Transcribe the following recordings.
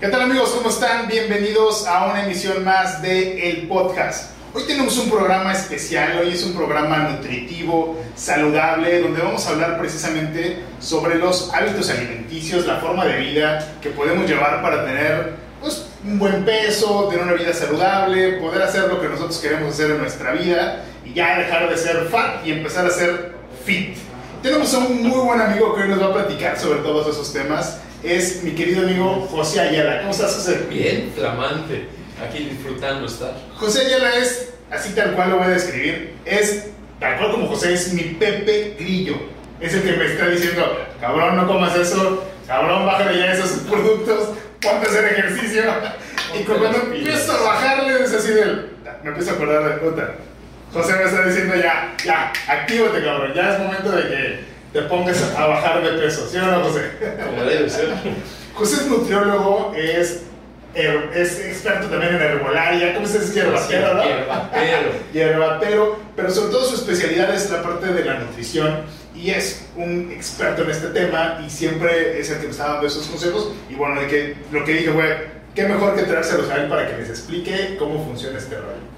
¿Qué tal amigos? ¿Cómo están? Bienvenidos a una emisión más de El Podcast. Hoy tenemos un programa especial, hoy es un programa nutritivo, saludable, donde vamos a hablar precisamente sobre los hábitos alimenticios, la forma de vida que podemos llevar para tener pues, un buen peso, tener una vida saludable, poder hacer lo que nosotros queremos hacer en nuestra vida y ya dejar de ser fat y empezar a ser fit. Tenemos a un muy buen amigo que hoy nos va a platicar sobre todos esos temas es mi querido amigo José Ayala. ¿Cómo estás, José? Bien, flamante. Aquí disfrutando estar. José Ayala es, así tal cual lo voy a describir, es tal cual como José es mi Pepe Grillo. Es el que me está diciendo, cabrón, no comas eso, cabrón, bájale ya esos productos, ponte a hacer ejercicio. y cuando empiezo a bajarle, es así del, me empiezo a acordar de puta. José me está diciendo ya, ya, actívate, cabrón, ya es momento de que te pongas a bajar de peso, ¿sí o no, José? Como debe ser. José es nutriólogo, es, es experto también en herbolaria, ¿cómo se dice? Hierbatero, ¿no? Hierbatero. Hierbatero, pero sobre todo su especialidad es la parte de la nutrición y es un experto en este tema y siempre es el que me está dando esos consejos y bueno, de que, lo que dije fue, qué mejor que traérselos a él para que les explique cómo funciona este rollo.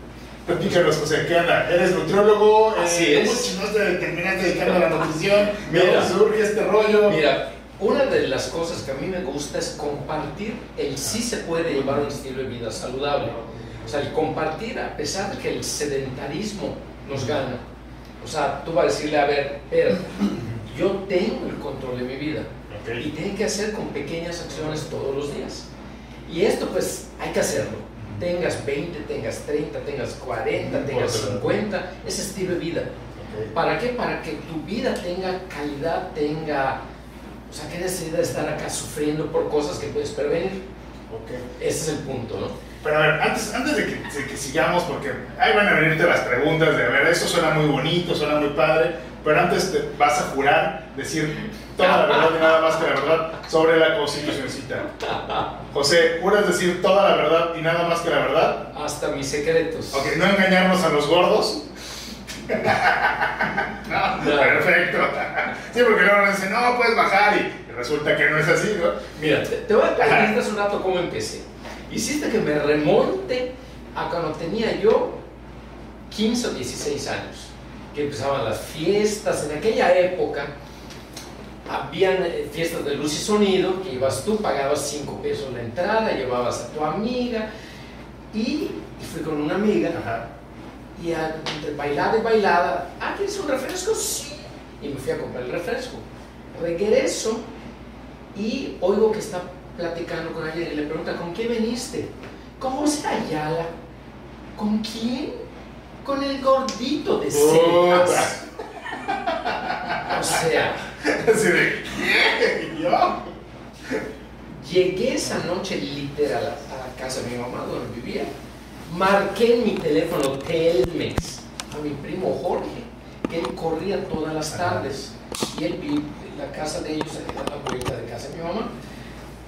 Platícanos, José, ¿qué onda? ¿Eres nutriólogo? Así eh, es. ¿Cómo te terminaste dedicando a la nutrición? Mira. ¿Cómo surge este rollo? Mira, una de las cosas que a mí me gusta es compartir el sí se puede llevar un estilo de vida saludable. O sea, el compartir a pesar de que el sedentarismo nos gana. O sea, tú vas a decirle, a ver, pero yo tengo el control de mi vida Ok. y tiene que hacer con pequeñas acciones todos los días. Y esto pues hay que hacerlo. Tengas 20, tengas 30, tengas 40, No tengas importa. 50, ese estilo de vida. Ok. ¿Para qué? Para que tu vida tenga calidad, tenga... O sea, qué necesidad de estar acá sufriendo por cosas que puedes prevenir. Ok. Ese es el punto, ¿no? Pero a ver, antes, antes de, que, de que sigamos, porque ahí van a venirte las preguntas de, a ver, eso suena muy bonito, suena muy padre, pero antes te vas a jurar decir toda la verdad y nada más que la verdad sobre la constitucioncita. José, ¿juras decir toda la verdad y nada más que la verdad? Hasta mis secretos. Ok, no engañarnos a los gordos. No, No. perfecto. Sí, porque luego nos dicen, no, puedes bajar y resulta que no es así, ¿no? Mira, te, te voy a contar un rato cómo empecé. Hiciste que me remonte a cuando tenía yo 15 o 16 años, que empezaban las fiestas. En aquella época habían eh, fiestas de luz y sonido, que ibas tú, pagabas 5 pesos la entrada, llevabas a tu amiga, y, y fui con una amiga, Ajá. y a- entre bailada y bailada, ah, ¿quieres un refresco? Sí. Y me fui a comprar el refresco. Regreso y oigo que está platicando con alguien y le pregunta, ¿con qué veniste? ¿Con José Ayala? ¿Con quién? Con el gordito de cejas. O sea, Así de, ¿qué? ¿Y yo? llegué esa noche literal a la casa de mi mamá donde vivía. Marqué en mi teléfono Telmex a mi primo Jorge, que él corría todas las tardes. Y él vi la casa de ellos, ahí a la vuelta de casa de mi mamá.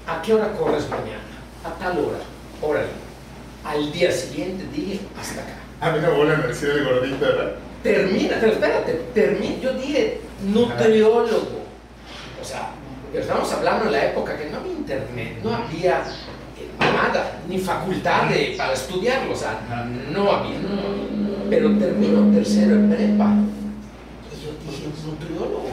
¿A qué hora corres mañana? A tal hora. Órale. Al día siguiente dije, hasta acá. A mí no vuelven a decir el gordito, ¿verdad? Termina, pero espérate, termina. Yo dije nutriólogo. O sea, estamos hablando en la época que no había internet, no había eh, nada, ni facultad de- para estudiarlo, o sea, no había. Pero termino tercero en prepa. Y yo dije, nutriólogo.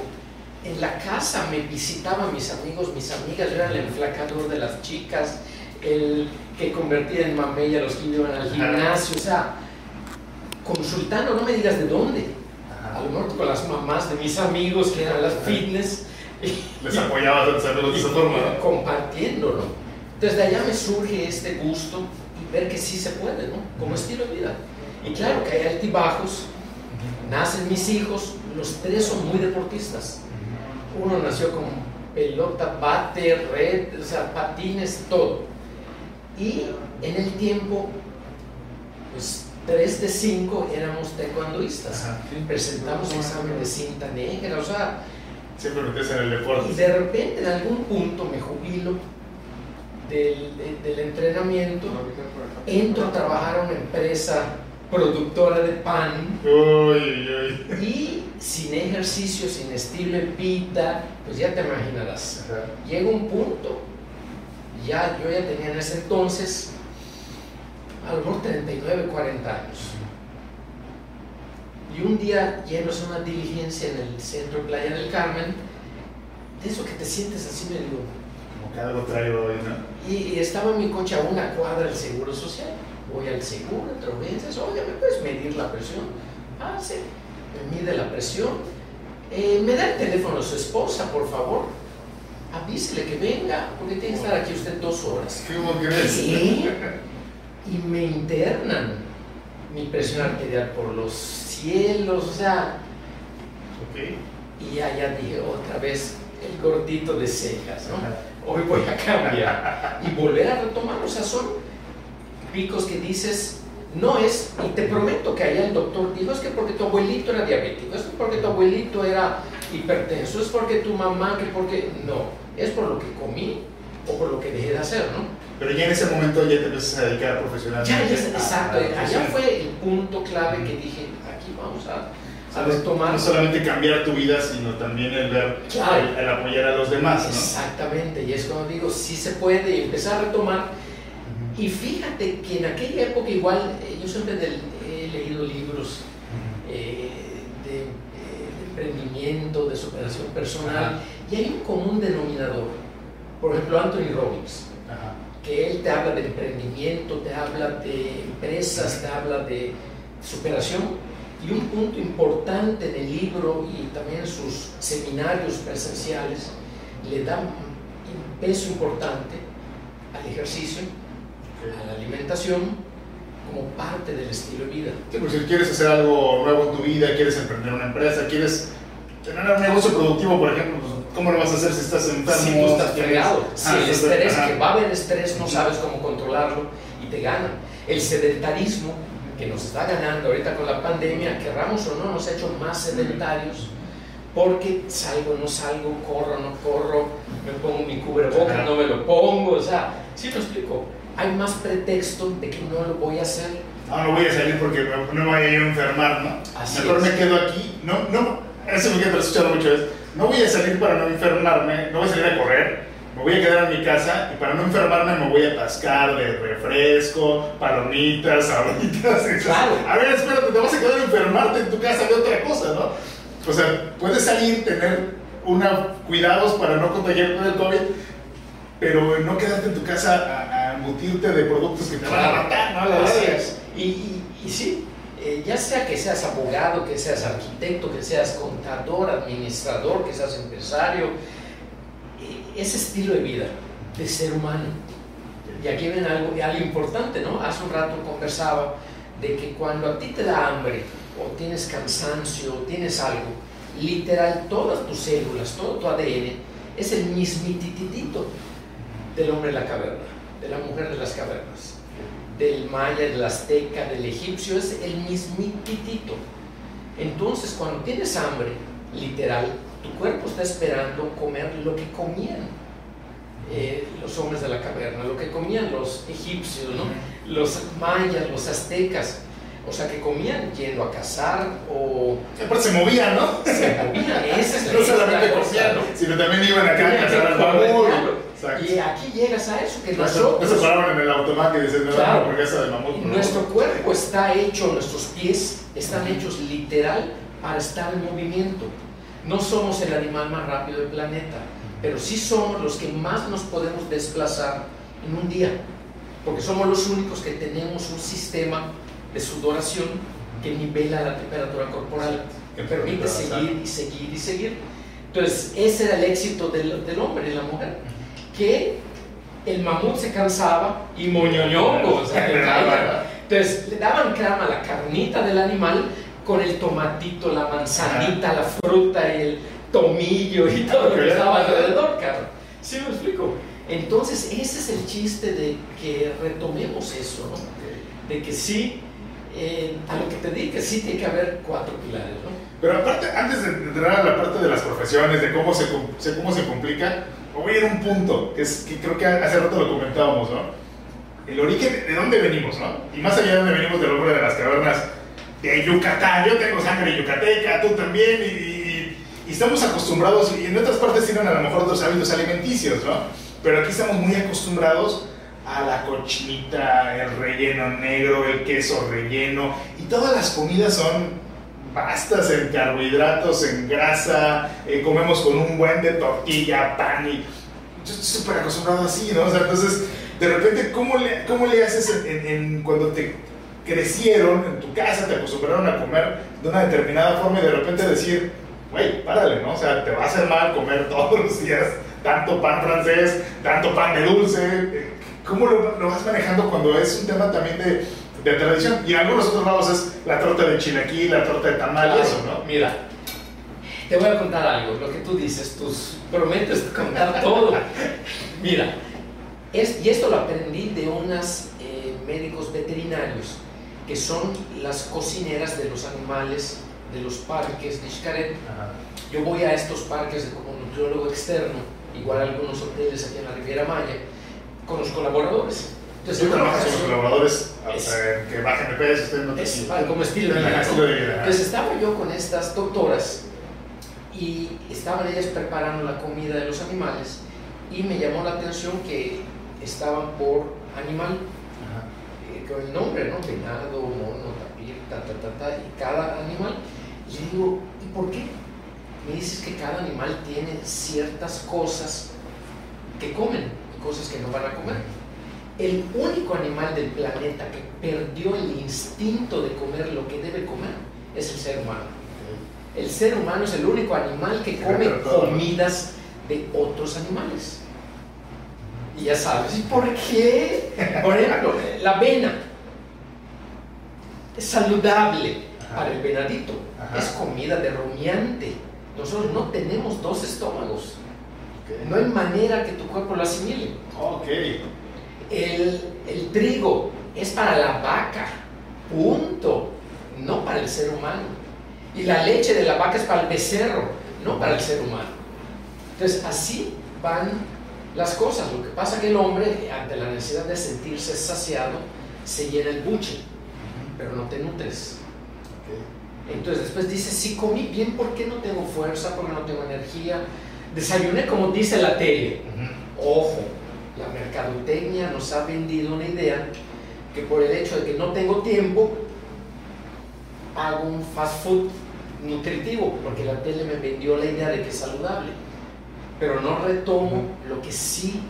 En la casa me visitaban mis amigos, mis amigas, yo era el enflacador de las chicas, el que convertía en mamella a los que iban al gimnasio, o sea, consultando, no me digas de dónde. A lo mejor con las mamás de mis amigos que eran las fitness. y- Les apoyabas a hacerlo de esa forma, ¿no? Entonces de allá me surge este gusto y ver que sí se puede, ¿no? Como estilo de vida. Y claro que hay altibajos, nacen mis hijos, los tres son muy deportistas. Uno nació con pelota, bate, red, o sea, patines, todo. Y en el tiempo, pues tres de cinco éramos taekwondoístas. Ajá. Presentamos examen de cinta negra, o sea, Siempre metes en el y deporte. de repente en algún punto me jubilo del, de- del entrenamiento, entro a trabajar a una empresa productora de pan Uy, uy, uy. y sin ejercicio, sin estilo de vida, pues ya te imaginarás. Ajá. Llega un punto Ya, yo ya tenía en ese entonces, a lo mejor 39, 40 años. Y un día lleno a una diligencia en el centro de Playa del Carmen, de eso que te sientes así medio... Como que algo traigo hoy, ¿no? Y, y estaba mi coche a una cuadra del Seguro Social. Voy al seguro, entro veces, oye, ¿me puedes medir la presión? Ah, sí, me mide la presión. Eh, ¿Me da el teléfono de su esposa, por favor? Avísele que venga, porque tiene que estar aquí usted dos horas. ¿Cómo crees? Y me internan. Mi presión arterial por los cielos, o sea, Ok. y ya dije otra vez el gordito de cejas, ¿no? Hoy voy a cambiar y volver a retomar, o sea, son picos que dices, no es, y te prometo que allá el doctor dijo, es que porque tu abuelito era diabético, es porque tu abuelito era hipertenso, es porque tu mamá, que porque, no, es por lo que comí o por lo que dejé de hacer, ¿no? Pero ya en ese momento ya te empiezas a dedicar profesionalmente. Ya, ya, a- exacto, a allá fue el punto clave que dije, aquí vamos a, retomar. No solamente cambiar tu vida, sino también el ver, Claro. el, el apoyar a los demás, ¿no? Exactamente, y es cuando digo, sí se puede empezar a retomar. Y fíjate que en aquella época igual, eh, yo siempre del- he leído libros eh, de, eh, de emprendimiento, de superación personal, y hay un común denominador. Por ejemplo, Anthony Robbins. Que él te habla de emprendimiento, te habla de empresas, te habla de superación. Y un punto importante en el libro y también sus seminarios presenciales, le da un peso importante al ejercicio, a la alimentación, como parte del estilo de vida. Sí, porque si quieres hacer algo nuevo en tu vida, quieres emprender una empresa, quieres tener un negocio productivo, por ejemplo, ¿cómo lo vas a hacer si estás enfermo? Si tú estás fregado, si Ah, el estrés, que va a haber estrés, no sabes cómo controlarlo y te gana. El sedentarismo que nos está ganando ahorita con la pandemia, querramos o no, nos ha hecho más sedentarios porque salgo, no salgo, corro, no corro, me pongo mi cubrebocas, no me lo pongo, o sea, sí me explico. Hay más pretexto de que no lo voy a hacer. Ah, no voy a salir porque no me voy a enfermar, ¿no? Así Mejor es. me quedo aquí. No, no, eso me quedo escuchando mucho es, no voy a salir para no enfermarme, no voy a salir a correr, me voy a quedar en mi casa y para no enfermarme me voy a atascar de refresco, palomitas, sabritas. Claro. A ver, espérate, te vas a quedar a enfermarte en tu casa de otra cosa, ¿no? O sea, puedes salir, tener una, cuidados para no contagiarte del COVID, pero no quedarte en tu casa a, a embutirte de productos que te van a matar, ¿no? La y, y sí, eh, ya sea que seas abogado, que seas arquitecto, que seas contador, administrador, que seas empresario, eh, ese estilo de vida de ser humano. Y aquí ven algo, algo importante, ¿no? Hace un rato conversaba de que cuando a ti te da hambre, o tienes cansancio, o tienes algo, literal, todas tus células, todo tu ADN, es el mismitititito del hombre de la caverna, de la mujer de las cavernas del maya, del azteca, del egipcio, es el mismititito. Entonces, cuando tienes hambre, literal, tu cuerpo está esperando comer lo que comían eh, los hombres de la caverna, lo que comían los egipcios, ¿no? los mayas, los aztecas. O sea, que comían yendo a cazar o Aparte se movían, ¿no? se movían. Esa es la- No solamente comían, ¿no? sino también iban acá a cazar al. Exacto. Y aquí llegas a eso, que No nosotros... no se paraban en el automático y dicen, no, Claro. una hamburguesa de mamut. Nuestro cuerpo está hecho, nuestros pies están hechos literal para estar en movimiento. No somos el animal más rápido del planeta, pero sí somos los que más nos podemos desplazar en un día, porque somos los únicos que tenemos un sistema de sudoración que nivela la temperatura corporal, que permite seguir y seguir y seguir. Entonces, ese era el éxito del, del hombre y la mujer, que el mamut se cansaba y moñoñongo, o sea, le caía. Entonces le daban crema a la carnita del animal con el tomatito, la manzanita, la fruta el tomillo y todo lo que estaba alrededor, claro. ¿Sí me explico? Entonces ese es el chiste de que retomemos eso, ¿no? De que sí, eh, a lo que te dije, sí tiene que haber cuatro pilares, ¿no? Pero aparte, antes de entrar a la parte de las profesiones, de cómo se- cómo se complica, voy a ir a un punto, que, es, que creo que hace rato lo comentábamos, ¿no? El origen, ¿de dónde venimos, no? Y más allá de dónde venimos del hombre de las cavernas, de Yucatán, yo tengo sangre yucateca, tú también, y, y- y estamos acostumbrados, y en otras partes tienen a lo mejor otros hábitos alimenticios, ¿no? Pero aquí estamos muy acostumbrados a la cochinita, el relleno negro, el queso relleno, y todas las comidas son pastas en carbohidratos, en grasa, eh, comemos con un buen de tortilla, pan y yo estoy súper acostumbrado así, ¿no? O sea, entonces, de repente, ¿cómo le, cómo le haces en, cuando te crecieron en tu casa, te acostumbraron a comer de una determinada forma y de repente decir, güey, párale, ¿no? O sea, te va a hacer mal comer todos los días tanto pan francés, tanto pan de dulce. ¿Cómo lo, lo vas manejando cuando es un tema también de de tradición. Y en algunos otros lados es la torta de chilaquí, la torta de tamal y eso, ¿no? Mira, te voy a contar algo, lo que tú dices, tú prometes contar todo. Mira, es, y esto lo aprendí de unas eh, médicos veterinarios, que son las cocineras de los animales de los parques de Xcaret. Yo voy a estos parques como nutriólogo externo, igual a algunos hoteles aquí en la Riviera Maya, con los colaboradores entonces, Tú trabajas con los colaboradores que bajen de peso, estén es, como estilo de vida. Entonces estaba yo con estas doctoras y estaban ellas preparando la comida de los animales y me llamó la atención que estaban por animal, eh, con el nombre, ¿no? Venado, mono, tapir, ta, ta, ta, ta, y cada animal. Y le digo, ¿y por qué? Me dices que cada animal tiene ciertas cosas que comen y cosas que no van a comer el único animal del planeta que perdió el instinto de comer lo que debe comer es el ser humano. El ser humano es el único animal que come comidas de otros animales. Y ya sabes, ¿y por qué? Por ejemplo, la avena es saludable para el venadito, es comida de rumiante. Nosotros no tenemos dos estómagos. No hay manera que tu cuerpo lo asimile. Okay el, trigo es para la vaca, punto, no para el ser humano. Y la leche de la vaca es para el becerro, no para el ser humano. Entonces, así van las cosas. Lo que pasa es que el hombre, ante la necesidad de sentirse saciado, se llena el buche, pero no te nutres. Entonces después dice, si comí bien, ¿por qué no tengo fuerza? ¿Por qué no tengo energía? Desayuné como dice la tele. Ojo, la mercadotecnia nos ha vendido una idea que por el hecho de que no tengo tiempo, hago un fast food nutritivo, porque la tele me vendió la idea de que es saludable, pero no retomo lo que sí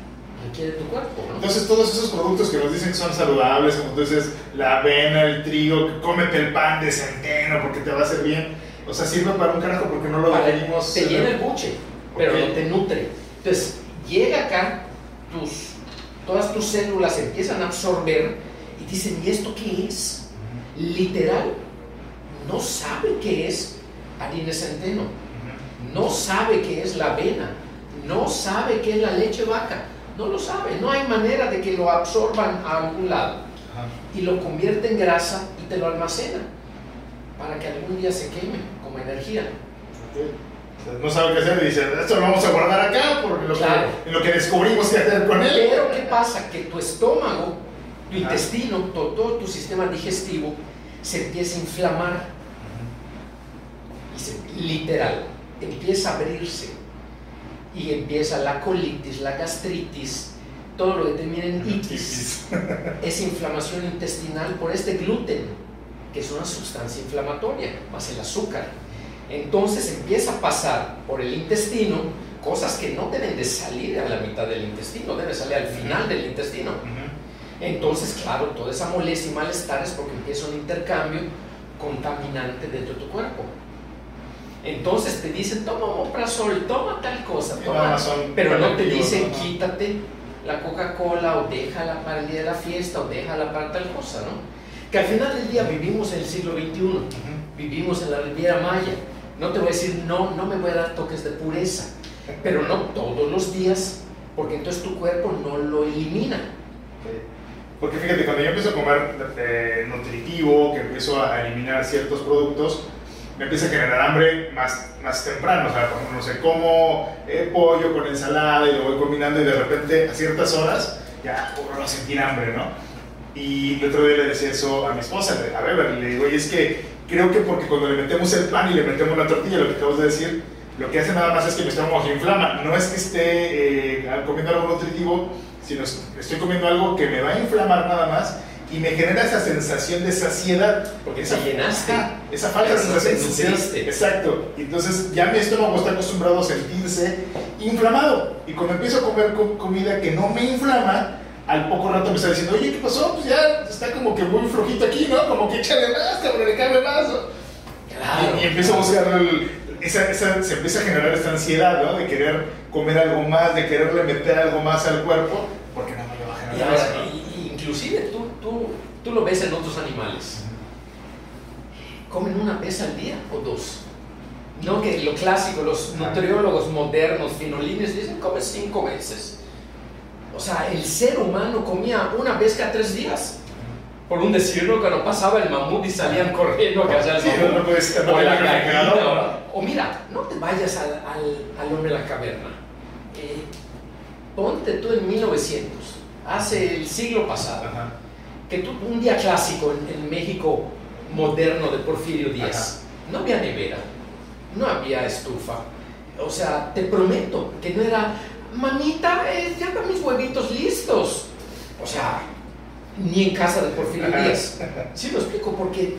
requiere tu cuerpo. Entonces todos esos productos que nos dicen que son saludables, como dices, la avena, el trigo, cómete el pan de centeno porque te va a hacer bien, o sea, sirve para un carajo porque no lo venimos... Te llena el buche, pero no te nutre. Entonces, llega acá tus, todas tus células empiezan a absorber y dicen, ¿y esto qué es? Literal, no sabe qué es harina centeno, no sabe qué es la avena, no sabe qué es la leche vaca, no lo sabe, no hay manera de que lo absorban a algún lado. Y lo convierte en grasa y te lo almacena para que algún día se queme como energía no sabe qué hacer y dice, esto lo vamos a guardar acá por lo, que, en lo que descubrimos que hacer con él. Pero ¿qué pasa? Que tu estómago, tu intestino, todo, tu sistema digestivo se empieza a inflamar. Y se, literal, empieza a abrirse. Y empieza la colitis, la gastritis, todo lo que termina en itis. es inflamación intestinal por este gluten, que es una sustancia inflamatoria, más el azúcar entonces empieza a pasar por el intestino cosas que no deben de salir a la mitad del intestino, deben salir al final del intestino. Entonces, claro, toda esa molestia y malestar es porque empieza un intercambio contaminante dentro de tu cuerpo. Entonces te dicen, toma omeprazol, toma tal cosa, toma, pero no te dicen, quítate la Coca-Cola o déjala para el día de la fiesta o déjala para tal cosa, ¿no? Que al final del día vivimos en el siglo XXI, vivimos en la Riviera Maya, no te voy a decir, no, no me voy a dar toques de pureza, pero no todos los días, porque entonces tu cuerpo no lo elimina. Porque fíjate, cuando yo empiezo a comer eh, nutritivo, que empiezo a eliminar ciertos productos, me empieza a generar hambre más, más temprano. O sea, cuando no sé, como eh, pollo con ensalada y lo voy combinando y de repente a ciertas horas ya a sentir hambre, ¿no? Y el otro día le decía eso a mi esposa, a y le digo, oye, es que creo que porque cuando le metemos el pan y le metemos la tortilla, lo que acabas de decir, lo que hace nada más es que mi estómago se inflama. No es que esté eh, comiendo algo nutritivo, sino estoy comiendo algo que me va a inflamar nada más y me genera esa sensación de saciedad. Porque esa, llenaste. esa falta de sensación. Exacto. Entonces ya mi estómago está acostumbrado a sentirse inflamado. Y cuando empiezo a comer comida que no me inflama, al poco rato me está diciendo, oye, ¿qué pasó? Pues ya está como que muy flojito aquí, ¿no? Como que échale más, cabrón, le cabe más. Y, empiezo a buscar esa, esa, se empieza a generar esta ansiedad, ¿no? De querer comer algo más, de quererle meter algo más al cuerpo, porque no me lo va a generar. inclusive tú, tú, tú lo ves en otros animales. ¿Comen una vez al día o dos? No que lo clásico, los nutriólogos modernos, finolines, dicen come cinco veces. O sea, el ser humano comía una vez cada tres días. Por un decirlo, cuando pasaba el mamut y salían corriendo a cazar el mamut. o la gallina. O, mira, no te vayas al, al, hombre de la caverna. Eh, ponte tú en 1900, hace el siglo pasado. Que tú, un día clásico en, México moderno de Porfirio Díaz. No había nevera, no había estufa. O sea, te prometo que no era mamita, eh, ya están mis huevitos listos. O sea, ni en casa de Porfirio Díaz. Sí lo explico, porque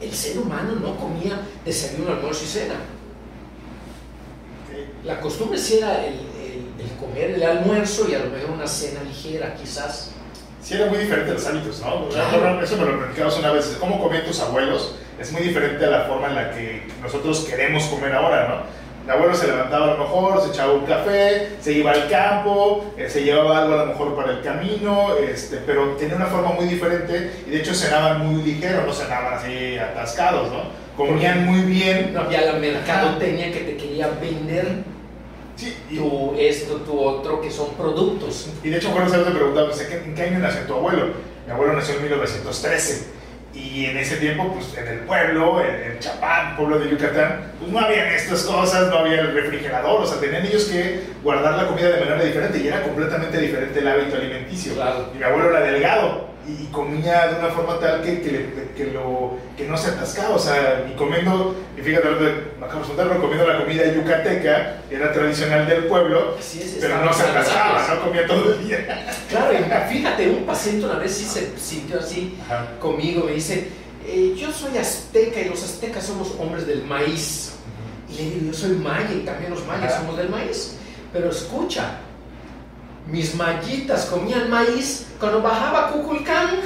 el ser humano no comía desayuno, almuerzo y cena. La costumbre sí era el, comer el almuerzo y a lo mejor una cena ligera, quizás. Sí, era muy diferente los hábitos, ¿no? Eso me lo platicabas una vez. ¿Cómo comían tus abuelos? Es muy diferente a la forma en la que nosotros queremos comer ahora, ¿no? El abuelo se levantaba a lo mejor, se echaba un café, se iba al campo, eh, se llevaba algo a lo mejor para el camino, este, pero tenía una forma muy diferente y de hecho cenaban muy ligero, no cenaban así atascados, ¿no? Comían muy bien. No había la mercadotecnia que te quería vender sí, tu esto, tu otro, que son productos. Y de hecho, bueno, se te preguntaba, ¿en qué año nació tu abuelo? Mi abuelo nació en 1913 y en ese tiempo, pues en el pueblo, en, Chapán, pueblo de Yucatán, pues no habían estas cosas, no había el refrigerador, o sea, tenían ellos que guardar la comida de manera diferente y era completamente diferente el hábito alimenticio. Claro. Y mi abuelo era delgado y comía de una forma tal que, que, lo, que no se atascaba, o sea, y comiendo, y fíjate, acabo de contar, comiendo la comida yucateca, era tradicional del pueblo, pero no se atascaba, no comía todo el día. Claro, y fíjate, un paciente una vez sí se sintió así conmigo, me dice, eh, yo soy azteca y los aztecas somos hombres del maíz. Y le digo, yo soy maya y también los mayas somos del maíz. Pero escucha, mis mallitas comían maíz cuando bajaba Cuculcán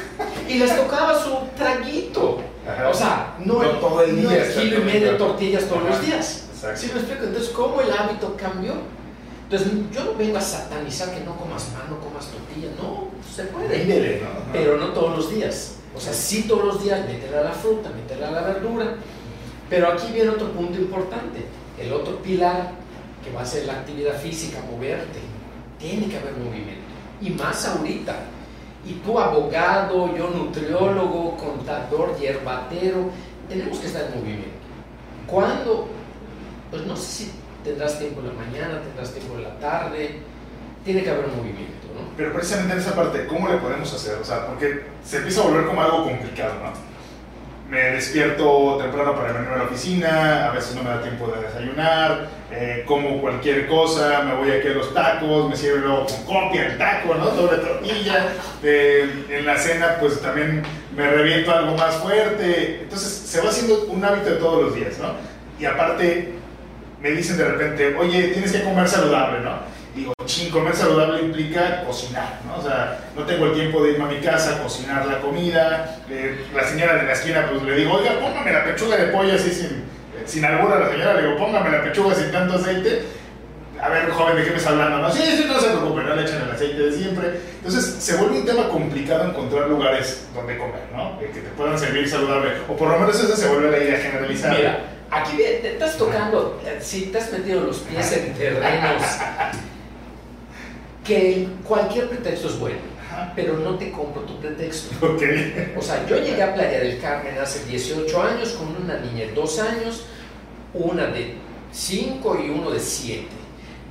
y les tocaba su traguito. O sea, no, todo el día. No kilo y medio de tortillas todos los días. ¿Sí me explico? Entonces, ¿cómo el hábito cambió? Entonces, yo no vengo a satanizar que no comas pan, no comas tortilla. No, se puede. Pero no todos los días. O sea, sí todos los días meterle a la fruta, meterle a la verdura. Pero aquí viene otro punto importante. El otro pilar que va a ser la actividad física, moverte tiene que haber movimiento. Y más ahorita. Y tú abogado, yo nutriólogo, contador, hierbatero, tenemos que estar en movimiento. ¿Cuándo? Pues no sé si tendrás tiempo en la mañana, tendrás tiempo en la tarde, tiene que haber movimiento, ¿no? Pero precisamente en esa parte, ¿cómo le podemos hacer? O sea, porque se empieza a volver como algo complicado, ¿no? Me despierto temprano para venir a la oficina, a veces no me da tiempo de desayunar, eh, como cualquier cosa, me voy aquí a los tacos, me sirve luego con copia el taco, ¿no? Doble tortilla. Eh, en la cena, pues también me reviento algo más fuerte. Entonces se va haciendo un hábito de todos los días, ¿no? Y aparte, me dicen de repente, oye, tienes que comer saludable, ¿no? Digo, ching, comer saludable implica cocinar, ¿no? O sea, no tengo el tiempo de irme a mi casa a cocinar la comida. Eh, la señora de la esquina, pues le digo, oiga, póngame la pechuga de pollo así sin, sin albur a la señora, le digo, póngame la pechuga sin tanto aceite. A ver, joven, ¿de qué me está hablando? No, sí, sí, no se preocupe, no le echan el aceite de siempre. Entonces, se vuelve un tema complicado encontrar lugares donde comer, ¿no? que te puedan servir saludable. O por lo menos esa se vuelve la idea generalizada. Mira, aquí te estás tocando, si te has metido los pies en terrenos que cualquier pretexto es bueno, pero no te compro tu pretexto. O sea, yo llegué a Playa del Carmen hace 18 años con una niña de 2 años, una de 5 y uno de 7.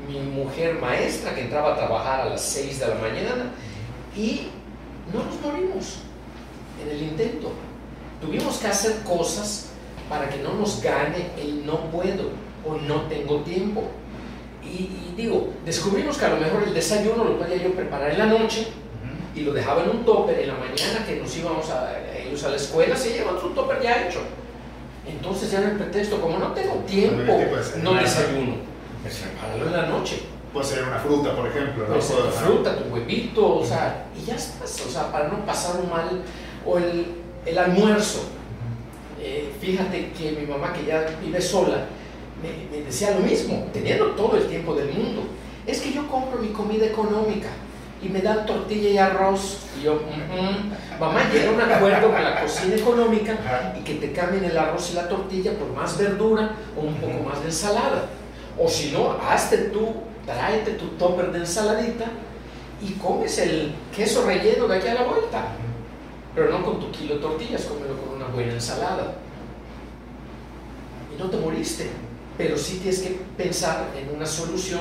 Mi mujer maestra que entraba a trabajar a las 6 de la mañana y no nos morimos en el intento. Tuvimos que hacer cosas para que no nos gane el no puedo. o no tengo tiempo. Y, digo, descubrimos que a lo mejor el desayuno lo podía yo preparar en la noche y lo dejaba en un topper en la mañana que nos íbamos a, ellos a la escuela, se llevan su topper ya hecho. Entonces ya no el pretexto, como no tengo tiempo, no desayuno, pues prepáralo en la noche. Puede ser una fruta, por ejemplo. Puede ser una fruta, tu huevito, o sea, y ya estás, o sea, para no pasar un mal, o el, el almuerzo. Eh, fíjate que mi mamá, que ya vive sola, me, me, decía lo mismo, teniendo todo el tiempo del mundo. Es que yo compro mi comida económica y me dan tortilla y arroz. Y yo, mamá, llega un acuerdo con la cocina económica y que te cambien el arroz y la tortilla por más verdura o un poco más de ensalada. O si no, hazte tú, tráete tu topper de ensaladita y comes el queso relleno de aquí a la vuelta. Pero no con tu kilo de tortillas, cómelo con una buena ensalada. Y no te moriste, pero sí tienes que pensar en una solución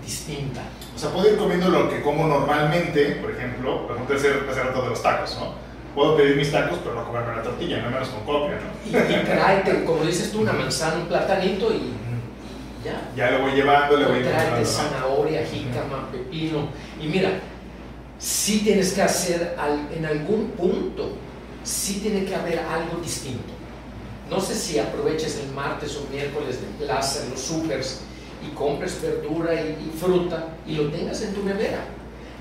distinta. O sea, puedo ir comiendo lo que como normalmente, por ejemplo, por ejemplo, hacer, hacer de los tacos, ¿no? Puedo pedir mis tacos, pero no comerme la tortilla, no menos con copia, ¿no? Y, y tráete, como dices tú, una manzana, un platanito y, ya. Ya lo voy llevando, le voy Tráete zanahoria, jícama, pepino. Y mira, sí tienes que hacer, en algún punto, sí tiene que haber algo distinto. No sé si aproveches el martes o miércoles de plaza los supers y compres verdura y, fruta y lo tengas en tu nevera.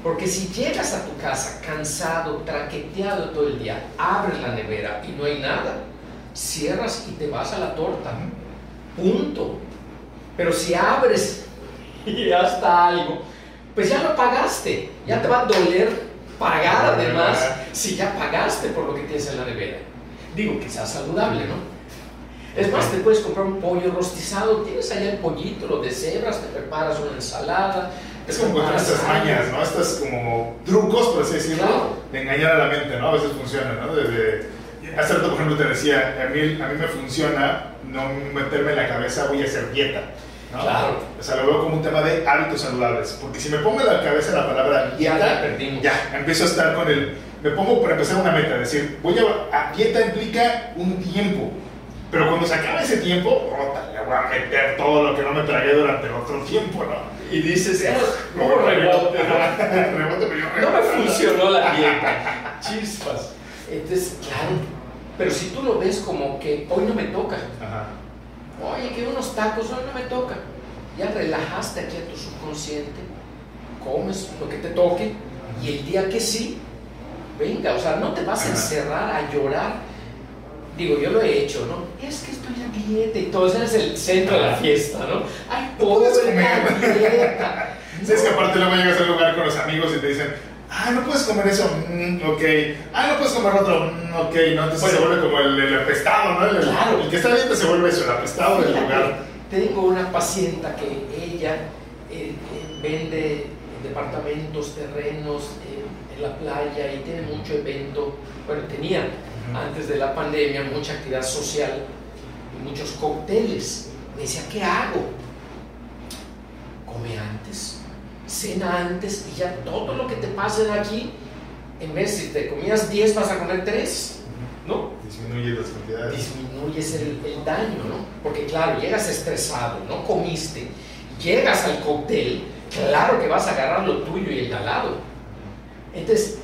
Porque si llegas a tu casa cansado, traqueteado todo el día, abres la nevera y no hay nada, cierras y te vas a la torta. Punto. Pero si abres y ya está algo, pues ya lo pagaste. Ya te va a doler pagar además si ya pagaste por lo que tienes en la nevera. Digo sea saludable, ¿no? Es más, te puedes comprar un pollo rostizado, tienes allá el pollito, lo deshebras, te preparas una ensalada. Es como con estas mañas, ¿no? Estas como trucos, por así decirlo, de engañar a la mente, ¿no? A veces funciona, ¿no? Desde, hace rato, por ejemplo, te decía, a mí, a mí me funciona no meterme en la cabeza, voy a hacer dieta. ¿no? Claro. O sea, lo veo como un tema de hábitos saludables. Porque si me pongo en la cabeza la palabra dieta, ya, empiezo a estar con el. Me pongo para empezar una meta, decir, voy a. a dieta implica un tiempo. Pero cuando se acaba ese tiempo, rota, le voy a meter todo lo que no me tragué durante el otro tiempo, ¿no? Y dices, como rebote, ¿no? rebote, pero yo No me funcionó la dieta. Chispas. Entonces, claro. Pero si tú lo ves como que hoy no me toca. Ajá. Oye, que unos tacos hoy no me toca. Ya relajaste aquí a tu subconsciente, comes lo que te toque y el día que sí, venga, o sea, no te vas a encerrar a llorar digo, yo lo he hecho, ¿no? Es que estoy a dieta y todo eso es el centro de la fiesta, ¿no? Ay, pobre la dieta. ¿Sabes que aparte luego llegas al lugar con los amigos y te dicen, ah, no puedes comer eso, mm, ok, ah, no puedes comer otro, mm, ok, ¿no? Entonces se vuelve como el, el apestado, ¿no? El, claro. el que está bien se vuelve eso, el apestado del lugar. Tengo una paciente que ella eh, eh, vende departamentos, terrenos eh, en la playa y tiene mucho evento, bueno, tenía antes de la pandemia, mucha actividad social y muchos cócteles. Me decía, ¿qué hago? Come antes, cena antes y ya todo lo que te pase de aquí, en vez de si te comías 10 vas a comer 3, ¿no? Disminuye las cantidades. Disminuyes el, el daño, ¿no? Porque claro, llegas estresado, no comiste, llegas al cóctel, claro que vas a agarrar lo tuyo y el de al lado. Entonces,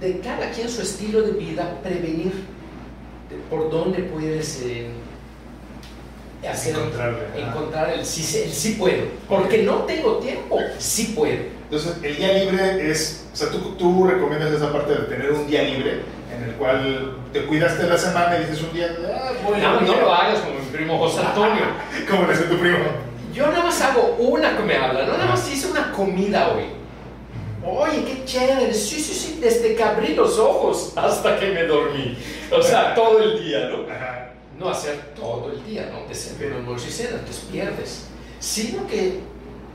de cada quien su estilo de vida, prevenir por dónde puedes eh, hacer, encontrar el sí, el sí puedo. Porque no tengo tiempo, sí puedo. Entonces, el día libre es, o sea, tú, tú recomiendas esa parte de tener un día libre en el cual te cuidaste la semana y dices un día, ah, no, no lo hagas como mi primo José Antonio. ¿Cómo le hace tu primo? Yo nada más hago una que me habla, no nada más hice una comida hoy Oye, qué chévere. Sí, sí, sí. Desde que abrí los ojos hasta que me dormí. O sea, todo el día, ¿no? No hacer todo el día, ¿no? Desayuno, almuerzo y cena, entonces pierdes. Sino que,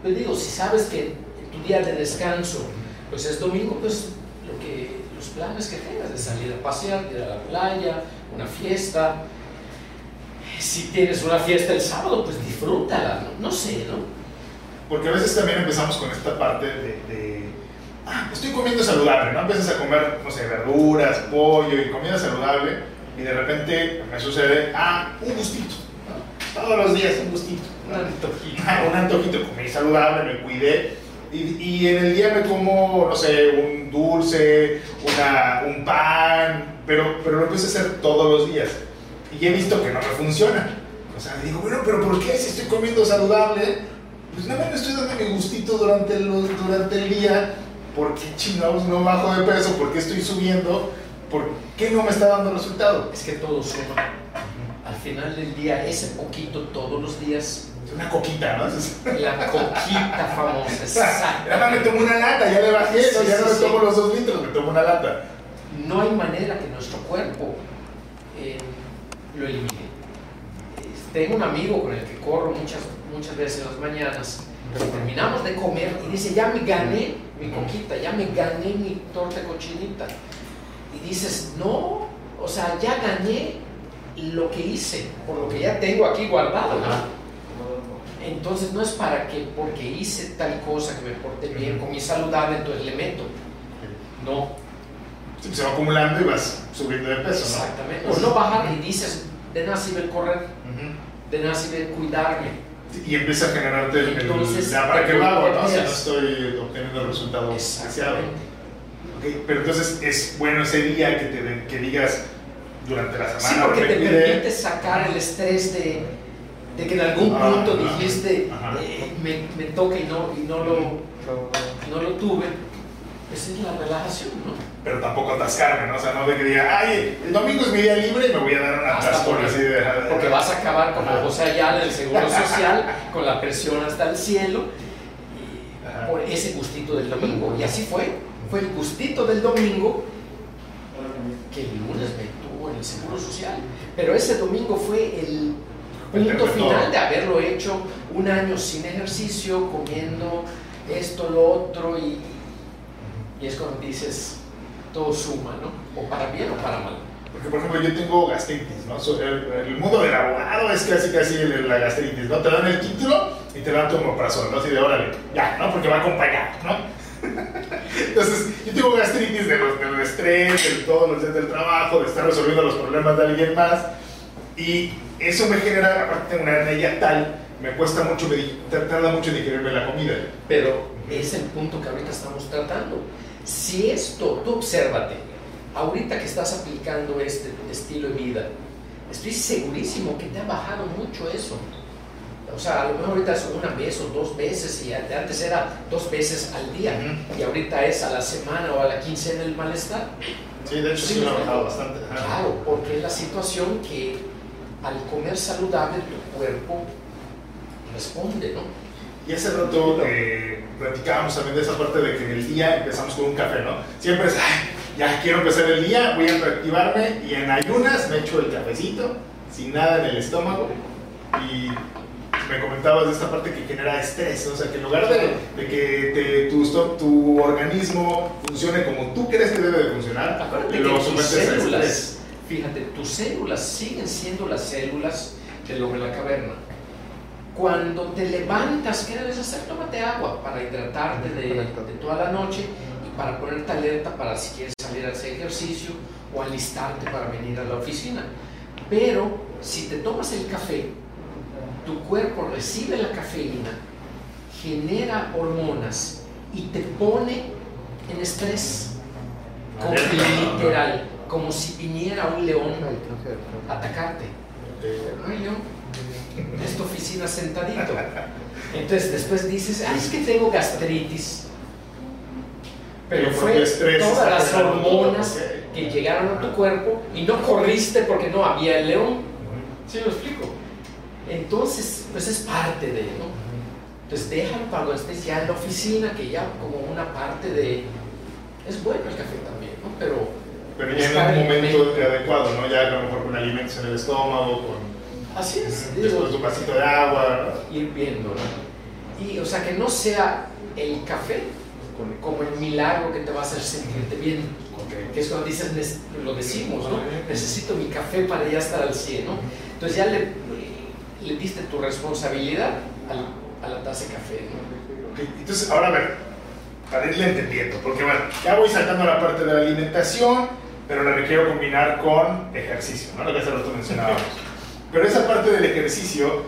te digo, si sabes que tu día de descanso, pues es domingo, pues lo que, los planes que tengas de salir a pasear, ir a la playa, una fiesta. Si tienes una fiesta el sábado, pues disfrútala, ¿no? No sé, ¿no? Porque a veces también empezamos con esta parte de ah, estoy comiendo saludable, ¿no? Empiezas a comer, no sé, verduras, pollo y comida saludable y de repente me sucede, ah, un gustito, ¿no? Todos los días un gustito. Un antojito. un antojito, comí saludable, me cuidé. Y, y en el día me como, no sé, un dulce, una, un pan, pero, pero lo empiezo a hacer todos los días. Y he visto que no me funciona. O sea, digo, bueno, pero ¿por qué si estoy comiendo saludable? Pues nada más me estoy dando mi gustito durante el, durante el día. ¿Por qué chingados no bajo de peso? ¿Por qué estoy subiendo? ¿Por qué no me está dando resultado? Es que todo suma. Al final del día, ese poquito todos los días, Una coquita, ¿no? la coquita famosa, exacto. Ya me tomo una lata, ya le bajé, ¿no? Sí, ya sí, no me sí. tomo los dos litros, me tomo una lata. No hay manera que nuestro cuerpo eh, lo elimine. Tengo un amigo con el que corro muchas, muchas veces en las mañanas. Terminamos de comer y dice, ya me gané mi coquita, ya me gané mi torta cochinita. Y dices, no, o sea, ya gané lo que hice, por lo que ya tengo aquí guardado. ¿no? Entonces no es para que, porque hice tal cosa que me porté bien, comí saludable, entonces le meto. No, pues se va acumulando y vas subiendo de peso, ¿no? Exactamente. O no bajar y dices, de nada sirve correr, de nada sirve cuidarme. Y empieza a generarte el, Entonces, ya, ¿para qué lo hago, no? Si no volteas. estoy obteniendo el resultado deseado. Exactamente. Ok, Pero entonces es bueno ese día que, te, que digas durante la Sí, semana. porque me te cuidé. permite sacar el estrés de, de que en algún Ah, punto ajá, dijiste, eh, me, me toca y no, y no, lo, no lo tuve. Esa es la relajación, ¿no? Pero tampoco atascarme, ¿no? O sea, no de que diga, ay, el domingo es mi día libre y me voy a dar una Hasta atascón porque- así de. Porque vas a acabar como. José Ayala del Seguro Social, con la presión hasta el cielo, y por ese gustito del domingo. Y así fue. Fue el gustito del domingo que el lunes me tuvo en el Seguro Social. Pero ese domingo fue el punto final de haberlo hecho un año sin ejercicio, comiendo esto, lo otro, y, y es cuando dices, todo suma, ¿no? O para bien o para mal. Porque, por ejemplo, yo tengo gastritis, ¿no? El, el mundo del abogado es casi, casi la gastritis, ¿no? Te dan el título y te dan tu omeprazol, ¿no? Así de, órale, ya, ¿no? Porque va acompañado, ¿no? Entonces, yo tengo gastritis de los, del estrés, de todos los días del trabajo, de estar resolviendo los problemas de alguien más. Y eso me genera, aparte una hernia tal, me cuesta mucho, me tarda mucho en digerirme la comida. Pero es el punto que ahorita estamos tratando. Si esto, tú obsérvate, ahorita que estás aplicando este estilo de vida, estoy segurísimo que te ha bajado mucho eso. O sea, a lo mejor ahorita es una vez o dos veces y antes era dos veces al día y ahorita es a la semana o a la quincena el malestar. Sí, de hecho sí, me ha bajado bastante. Claro, porque es la situación que al comer saludable tu cuerpo responde, ¿no? Y hace rato eh, platicábamos también de esa parte de que en el día empezamos con un café, ¿no? Siempre es, "Ay, ya quiero empezar el día, voy a reactivarme y en ayunas me echo el cafecito, sin nada en el estómago. Y me comentabas de esta parte que genera estrés, ¿no? o sea, que en lugar de, de que te- tu, tu organismo funcione como tú crees que debe de funcionar, Acuérdate lo que tus sometes a estrés. células, fíjate, tus células siguen siendo las células del hombre de la caverna. Cuando te levantas, ¿qué debes hacer? Tómate agua para hidratarte de, de toda la noche y para ponerte alerta para si quieres salir a hacer ejercicio o alistarte para venir a la oficina. Pero si te tomas el café, tu cuerpo recibe la cafeína, genera hormonas y te pone en estrés. Como ¿no? literal, como si viniera un león a atacarte. Ay, yo, esta oficina sentadito. Entonces después dices, ay, es que tengo gastritis. Pero fue todas las hormonas que llegaron a tu cuerpo y no corriste porque no había el león. ¿Sí me explico? Entonces, pues es parte de, ¿no? Entonces déjalo para cuando estés ya en la oficina, que ya como una parte de... Es bueno el café también, ¿no? Pero... Pero ya en un momento momento. adecuado, ¿no? Ya a lo mejor con alimentos en el estómago, con Así es. vasito de agua, ¿no? ir viendo, ¿no? Y, o sea, que no sea el café como el milagro que te va a hacer sentirte bien, que es cuando dices, "Nes- lo decimos, ¿no? Necesito mi café para ya estar al 100, ¿no? Entonces ya le, le diste tu responsabilidad al- a la taza de café, ¿no? Ok, Entonces, ahora a ver, para irle entendiendo, porque bueno, ya voy saltando la parte de la alimentación, pero la requiero combinar con ejercicio, ¿no? Lo que hace rato mencionábamos. Pero esa parte del ejercicio,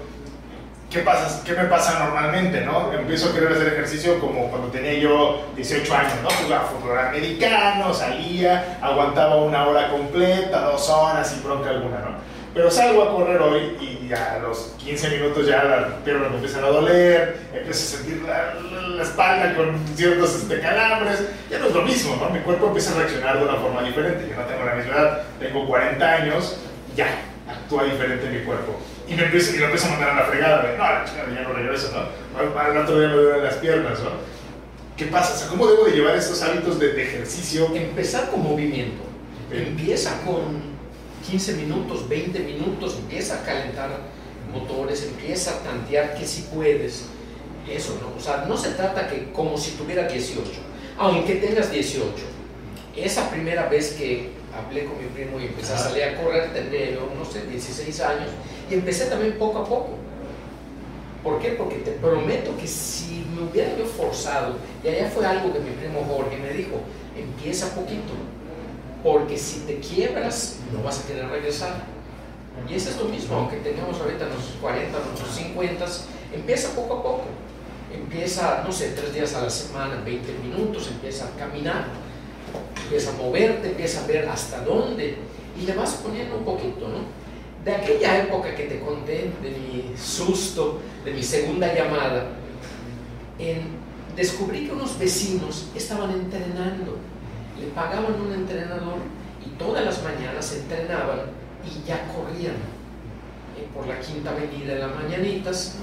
¿qué, pasa, ¿qué me pasa normalmente, no? Empiezo a querer hacer ejercicio como cuando tenía yo 18 años, ¿no? Jugaba fútbol americano, salía, aguantaba una hora completa, dos horas sin bronca alguna, ¿no? Pero salgo a correr hoy y a los 15 minutos ya la pierna me empiezan a doler, empiezo a sentir la, espalda con ciertos este, calambres, ya no es lo mismo, ¿no? Mi cuerpo empieza a reaccionar de una forma diferente. Yo no tengo la misma edad, tengo 40 años, ya actúa diferente mi cuerpo. Y me empiezo, y lo empiezo a mandar a la fregada, no, ya no regreso, ¿no? Al otro día me duelen las piernas, ¿no? ¿Qué pasa? O sea, ¿Cómo debo de llevar estos hábitos de, de ejercicio? Empezar con movimiento. Empieza con 15 minutos, 20 minutos, empieza a calentar motores, empieza a tantear que si puedes. Eso, ¿no? O sea, no se trata que como si tuviera 18, aunque tengas 18. Esa primera vez que hablé con mi primo y empecé a salir a correr, tendría yo, no sé, 16 años, y empecé también poco a poco. ¿Por qué? Porque te prometo que si me hubiera yo forzado, y allá fue algo que mi primo Jorge me dijo, empieza poquito, porque si te quiebras, no vas a querer regresar. Y eso es lo mismo, aunque tengamos ahorita nuestros 40, nuestros 50, empieza poco a poco. Empieza, no sé, tres días a la semana, 20 minutos, empieza a caminar, empieza a moverte, empieza a ver hasta dónde. Y le vas poniendo un poquito, ¿no? De aquella época que te conté, de mi susto, de mi segunda llamada, descubrí que unos vecinos estaban entrenando. Le pagaban un entrenador y todas las mañanas entrenaban y ya corrían eh, por la quinta avenida de las mañanitas.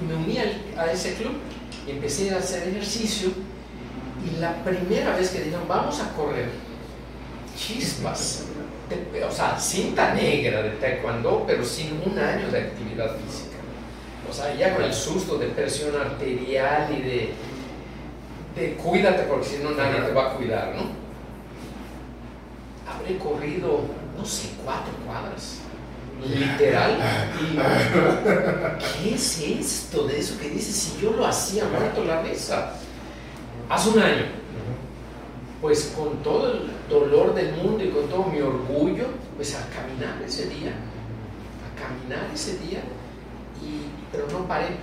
Y me uní a ese club y empecé a hacer ejercicio y la primera vez que dijeron vamos a correr chispas o sea cinta negra de taekwondo pero sin un año de actividad física o sea ya con el susto de presión arterial y de de cuídate porque si no nadie te va a cuidar, ¿no? Habré corrido, no sé, cuatro cuadras. Literal. ¿Qué es esto de eso que dices? Si yo lo hacía muerto la mesa. Hace un año. Pues con todo el dolor del mundo y con todo mi orgullo, pues a caminar ese día. A caminar ese día. Y, pero no paré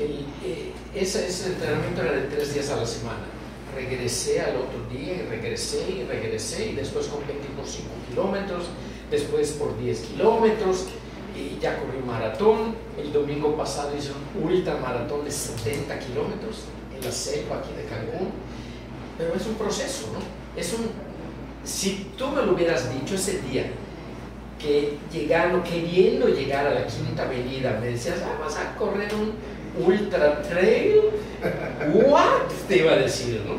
eh, ese, entrenamiento era de tres días a la semana. Regresé al otro día y regresé y regresé y después competí por 5 kilómetros, después por 10 kilómetros y ya corrí un maratón. El domingo pasado hice un ultramaratón de 70 kilómetros la selva aquí de Cancún. Pero es un proceso, ¿no? Es un, si tú me lo hubieras dicho ese día, que llegando, queriendo llegar a la quinta avenida, me decías, ah, vas a correr un ultra trail, what te iba a decir, ¿no?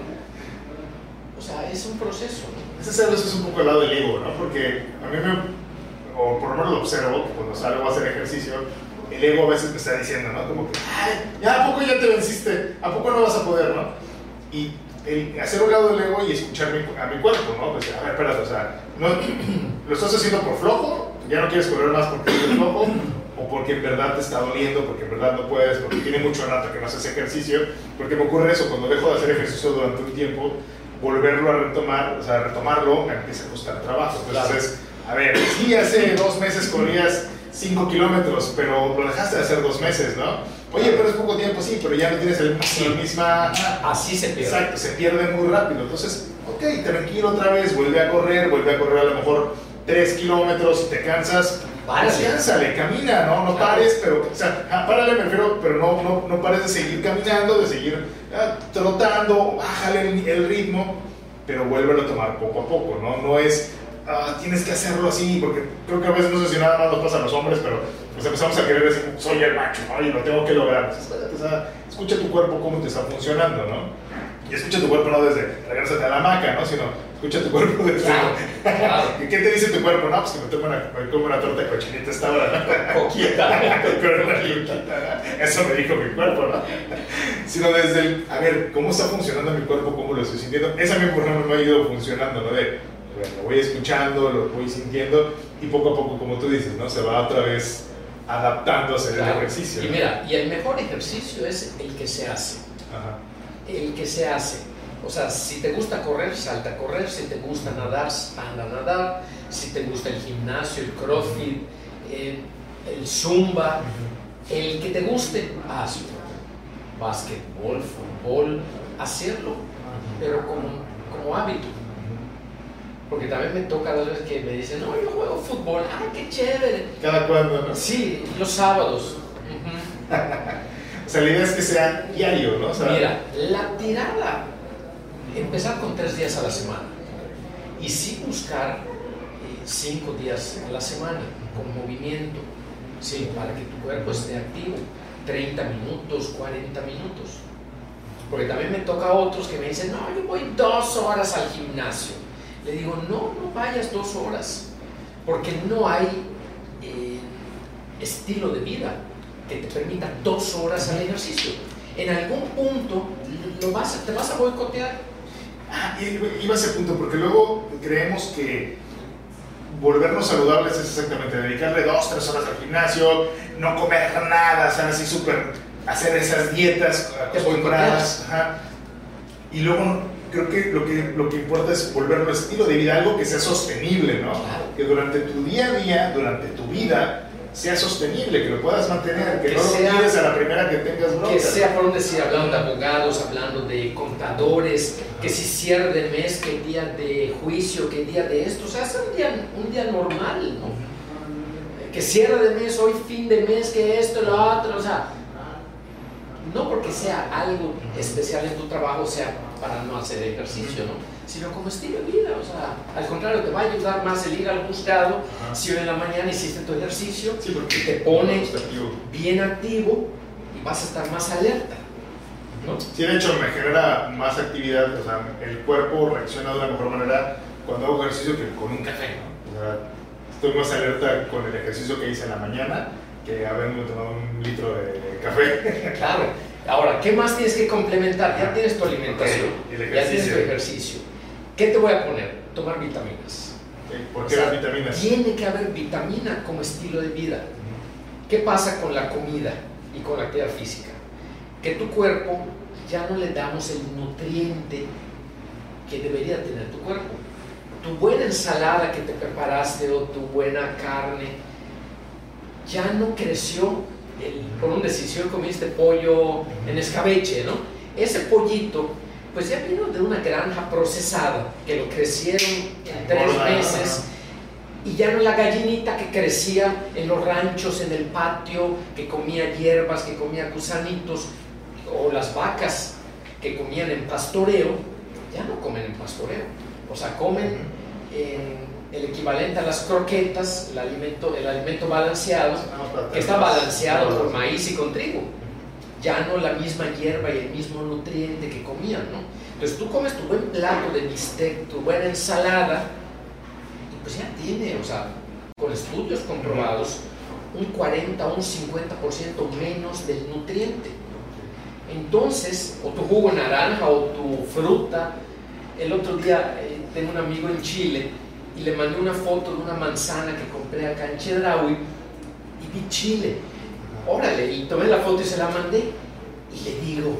O sea, es un proceso, ¿no? Ese a es un poco el lado del ego, ¿no? Porque a mí me, o por lo menos lo observo, cuando salgo a hacer ejercicio, el ego a veces me está diciendo, ¿no? Como que, ay, ya, ¿a poco ya te venciste? ¿A poco no vas a poder, no? Y el hacer un lado del ego y escuchar a mi cuerpo, ¿no? Pues, a ver, espérate, o sea, no, ¿lo estás haciendo por flojo? ¿Ya no quieres correr más porque eres flojo? o porque en verdad te está doliendo, porque en verdad no puedes, porque tiene mucho rato que no haces ejercicio, porque me ocurre eso, cuando dejo de hacer ejercicio durante un tiempo, volverlo a retomar, o sea, retomarlo me empieza a costar trabajo. Entonces, a ver, sí, hace dos meses corrías 5 kilómetros, pero lo dejaste de hacer dos meses, ¿no? Oye, pero es poco tiempo, sí, pero ya no tienes el, la misma... Así se pierde. Exacto, se pierde muy rápido. Entonces, ok, tranquilo otra vez, vuelve a correr, vuelve a correr a lo mejor 3 kilómetros, y te cansas, Párale. camina, ¿no? No pares, pero, o sea, ah, párale, me refiero, pero no, no, no pares de seguir caminando, de seguir ah, trotando, bájale el, ritmo, pero vuélvelo a tomar poco a poco, ¿no? No es, ah, tienes que hacerlo así, porque creo que a veces no sé si nada más nos pasa a los hombres, pero pues empezamos a querer decir, soy el macho, ¿no? Y lo tengo que lograr. o sea, escucha tu cuerpo cómo te está funcionando, ¿no? Y escucha tu cuerpo no desde regresate a la hamaca, ¿no? Sino escucha tu cuerpo desde... Claro, ¿Qué te dice tu cuerpo? No, pues que me tomo una, me como una torta de cochinita esta hora, ¿no? Coquita. Eso me dijo mi cuerpo, ¿no? Sino desde el, a ver, ¿cómo está funcionando mi cuerpo? ¿Cómo lo estoy sintiendo? Esa a mí, por ejemplo, me ha ido funcionando, ¿no? De, lo voy escuchando, lo voy sintiendo y poco a poco, como tú dices, ¿no? Se va otra vez adaptando a hacer el ejercicio. Y mira, y el mejor ejercicio es el que se hace. Ajá el que se hace. O sea, si te gusta correr, salta a correr, si te gusta nadar, anda a nadar, si te gusta el gimnasio, el crossfit, eh, el zumba, El que te guste, hazlo. Básquetbol, fútbol, hacerlo, pero como, como hábito. Porque también me toca las veces que me dicen, no, yo juego fútbol, ah, qué chévere. Cada cuando, ¿no? Sí, los sábados. o sea, la idea es que sea diario, ¿no? Mira, la tirada, empezar con tres días a la semana y sí buscar eh, cinco días a la semana con movimiento, sí, para que tu cuerpo esté activo, 30 minutos, 40 minutos. Porque también me toca a otros que me dicen, no, yo voy dos horas al gimnasio le digo, no, no vayas dos horas, porque no hay eh, estilo de vida que te permita dos horas al ejercicio. En algún punto lo vas, te vas a boicotear. Ah, iba a ese punto, porque luego creemos que volvernos saludables es exactamente dedicarle dos, tres horas al gimnasio, no comer nada, o así súper, hacer esas dietas acostumbradas. Y luego creo que lo, que lo que importa es volverlo estilo de vida, algo que sea sostenible, ¿no? Que durante tu día a día, durante tu vida, sea sostenible, que lo puedas mantener, que, no lo tires a la primera que tengas bronca. Que sea por donde decir, hablando de abogados, hablando de contadores, que si cierre de mes, que día de juicio, que día de esto, o sea, es un día, un día normal, ¿no? Que cierre de mes, hoy fin de mes, que esto, lo otro, o sea, no porque sea algo especial en tu trabajo, sea para no hacer ejercicio, ¿no? sino como estilo de vida. O sea, al contrario, te va a ayudar más el ir al buscado si hoy en la mañana hiciste tu ejercicio, sí, porque te pone bien activo y vas a estar más alerta. ¿no? Sí, de hecho, me genera más actividad, o sea, el cuerpo reacciona de una mejor manera cuando hago ejercicio que con un café. O sea, estoy más alerta con el ejercicio que hice en la mañana que haberme tomado un litro de café. Claro. Ahora, ¿qué más tienes que complementar? Ya tienes tu alimentación, ya tienes tu ejercicio. ¿Qué te voy a poner? Tomar vitaminas. ¿Por qué las vitaminas? Tiene que haber vitamina como estilo de vida. ¿Qué pasa con la comida y con la actividad física? Que tu cuerpo ya no le damos el nutriente que debería tener tu cuerpo. Tu buena ensalada que te preparaste o tu buena carne ya no creció por una decisión comiste pollo en escabeche, ¿no? Ese pollito, pues ya vino de una granja procesada, que lo crecieron en tres meses, y ya no la gallinita que crecía en los ranchos, en el patio, que comía hierbas, que comía gusanitos, o las vacas que comían en pastoreo, ya no comen en pastoreo, o sea, comen en el equivalente a las croquetas, el alimento, el alimento balanceado, que está balanceado con maíz y con trigo. Ya no la misma hierba y el mismo nutriente que comían, ¿no? Entonces tú comes tu buen plato de bistec, tu buena ensalada, y pues ya tiene, o sea, con estudios comprobados, un 40 o un 50% menos del nutriente. Entonces, o tu jugo naranja o tu fruta. El otro día eh, tengo un amigo en Chile y le mandé una foto de una manzana que compré acá en Chedraui y vi chile. Órale, y tomé la foto y se la mandé. Y le digo,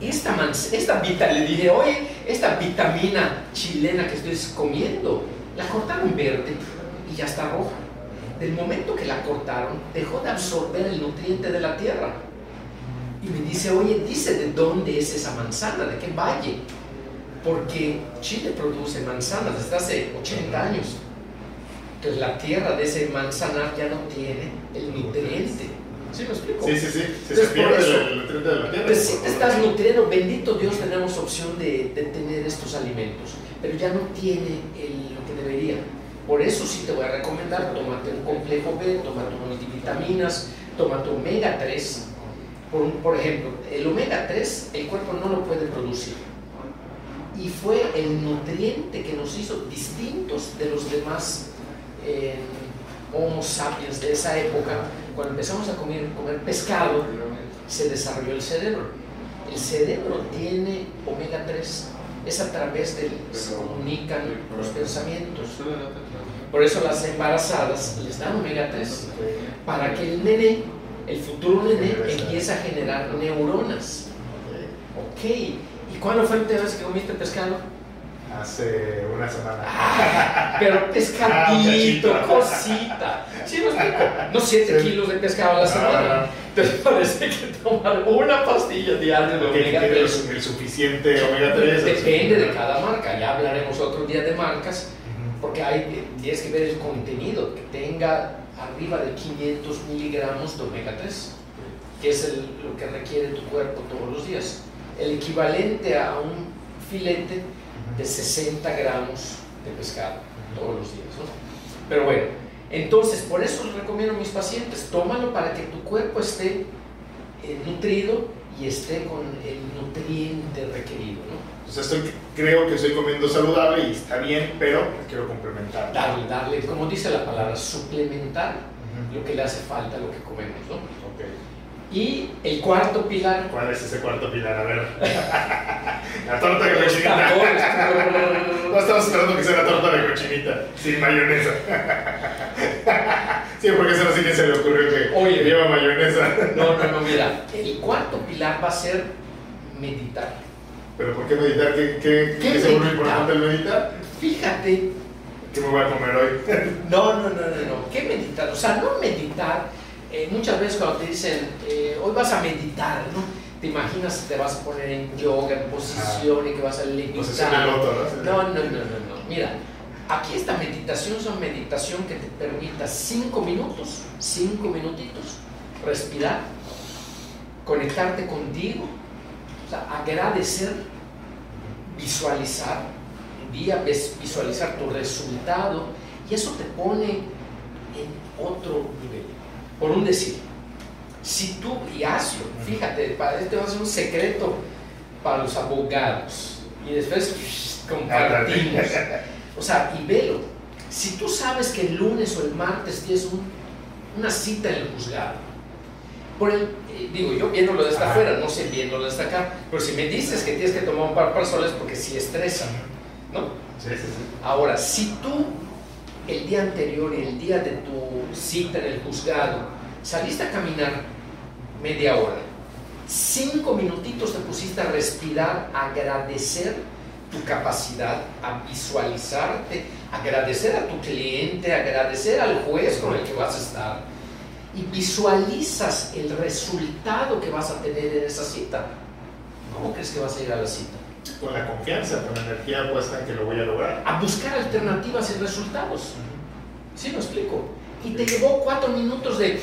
esta, esta le dije, oye, esta vitamina chilena que estoy comiendo, la cortaron verde y ya está roja. Del momento que la cortaron, dejó de absorber el nutriente de la tierra. Y me dice, oye, dice de dónde es esa manzana, de qué valle porque Chile produce manzanas desde hace 80 años. Entonces la tierra de ese manzanar ya no tiene el nutriente. ¿Sí me explico? Sí, sí, sí. Se, pierde el nutriente de la tierra. Pues si te estás nutriendo, bendito Dios, tenemos opción de, de, tener estos alimentos, pero ya no tiene el, lo que debería. Por eso sí te voy a recomendar, tómate un complejo B, tómate multivitaminas, tómate omega 3. Por, por ejemplo, el omega 3 el cuerpo no lo puede producir y fue el nutriente que nos hizo distintos de los demás eh, Homo sapiens de esa época. Cuando empezamos a comer, comer pescado, se desarrolló el cerebro. El cerebro tiene omega 3, es a través del que se comunican los pensamientos. Por eso las embarazadas les dan omega 3, para que el nene, el futuro nene, empiece a generar neuronas. Ok, ¿Y cuándo fue la última vez que comiste pescado? Hace una semana. Ah, pero pescadito, Ah, cosita. ¿Sí me explico? No 7 Sí. kilos de pescado a la semana. Te parece que tomar una pastilla diaria de omega tiene 3. el, el suficiente omega 3. Depende de cada marca. Ya hablaremos otro día de marcas. Porque hay, tienes que ver el contenido que tenga arriba de 500 miligramos de omega 3, que es el- lo que requiere tu cuerpo todos los días. El equivalente a un filete de 60 gramos de pescado todos los días. ¿no? Pero bueno, entonces por eso les recomiendo a mis pacientes, tómalo para que tu cuerpo esté eh, nutrido y esté con el nutriente requerido. ¿no? Sea, estoy, creo que estoy comiendo saludable y está bien, pero quiero complementar. Darle, darle, como dice la palabra, suplementar lo que le hace falta a lo que comemos. ¿no? Ok. Y el cuarto pilar, ¿Cuál es ese cuarto pilar? A ver. la torta de cochinita. No estamos esperando que sea la torta de cochinita, sin mayonesa. sí, porque eso no sé quién se le ocurrió que Oye. lleva mayonesa. No, no, no, mira, el cuarto pilar va a ser meditar. ¿Pero por qué meditar? ¿Qué, qué, ¿Qué vuelve meditar? importante el meditar? Fíjate, ¿Qué me voy a comer hoy? no, no, no, no, no, ¿qué meditar? O sea, no meditar, eh, muchas veces cuando te dicen, eh, hoy vas a meditar, ¿no? Te imaginas que te vas a poner en yoga, en posición y que vas a levitar. loto, ¿no? No, no, no, no. Mira, aquí esta meditación es una meditación que te permita cinco minutos, cinco minutitos, respirar, conectarte contigo, o sea, agradecer, visualizar, día visualizar tu resultado y eso te pone en otro nivel. Por un decir, si tú, y hazlo, fíjate, para este va a ser un secreto para los abogados y después compartimos. O sea, y velo. Si tú sabes que el lunes o el martes tienes un- una cita en el juzgado, por el, eh, digo yo viéndolo desde Ajá. afuera, no sé viéndolo desde acá, pero si me dices que tienes que tomar un par de soles porque si estresa, ¿no? Sí, sí, sí. Ahora, si tú el día anterior el día de tu cita en el juzgado saliste a caminar media hora, cinco minutitos te pusiste a respirar, a agradecer tu capacidad, a visualizarte, agradecer a tu cliente, agradecer al juez con el que vas a estar y visualizas el resultado que vas a tener en esa cita. ¿Cómo crees que vas a ir a la cita? Con la confianza, con la energía puesta en que lo voy a lograr. A buscar alternativas y resultados. ¿Sí me explico? Y te llevó cuatro minutos de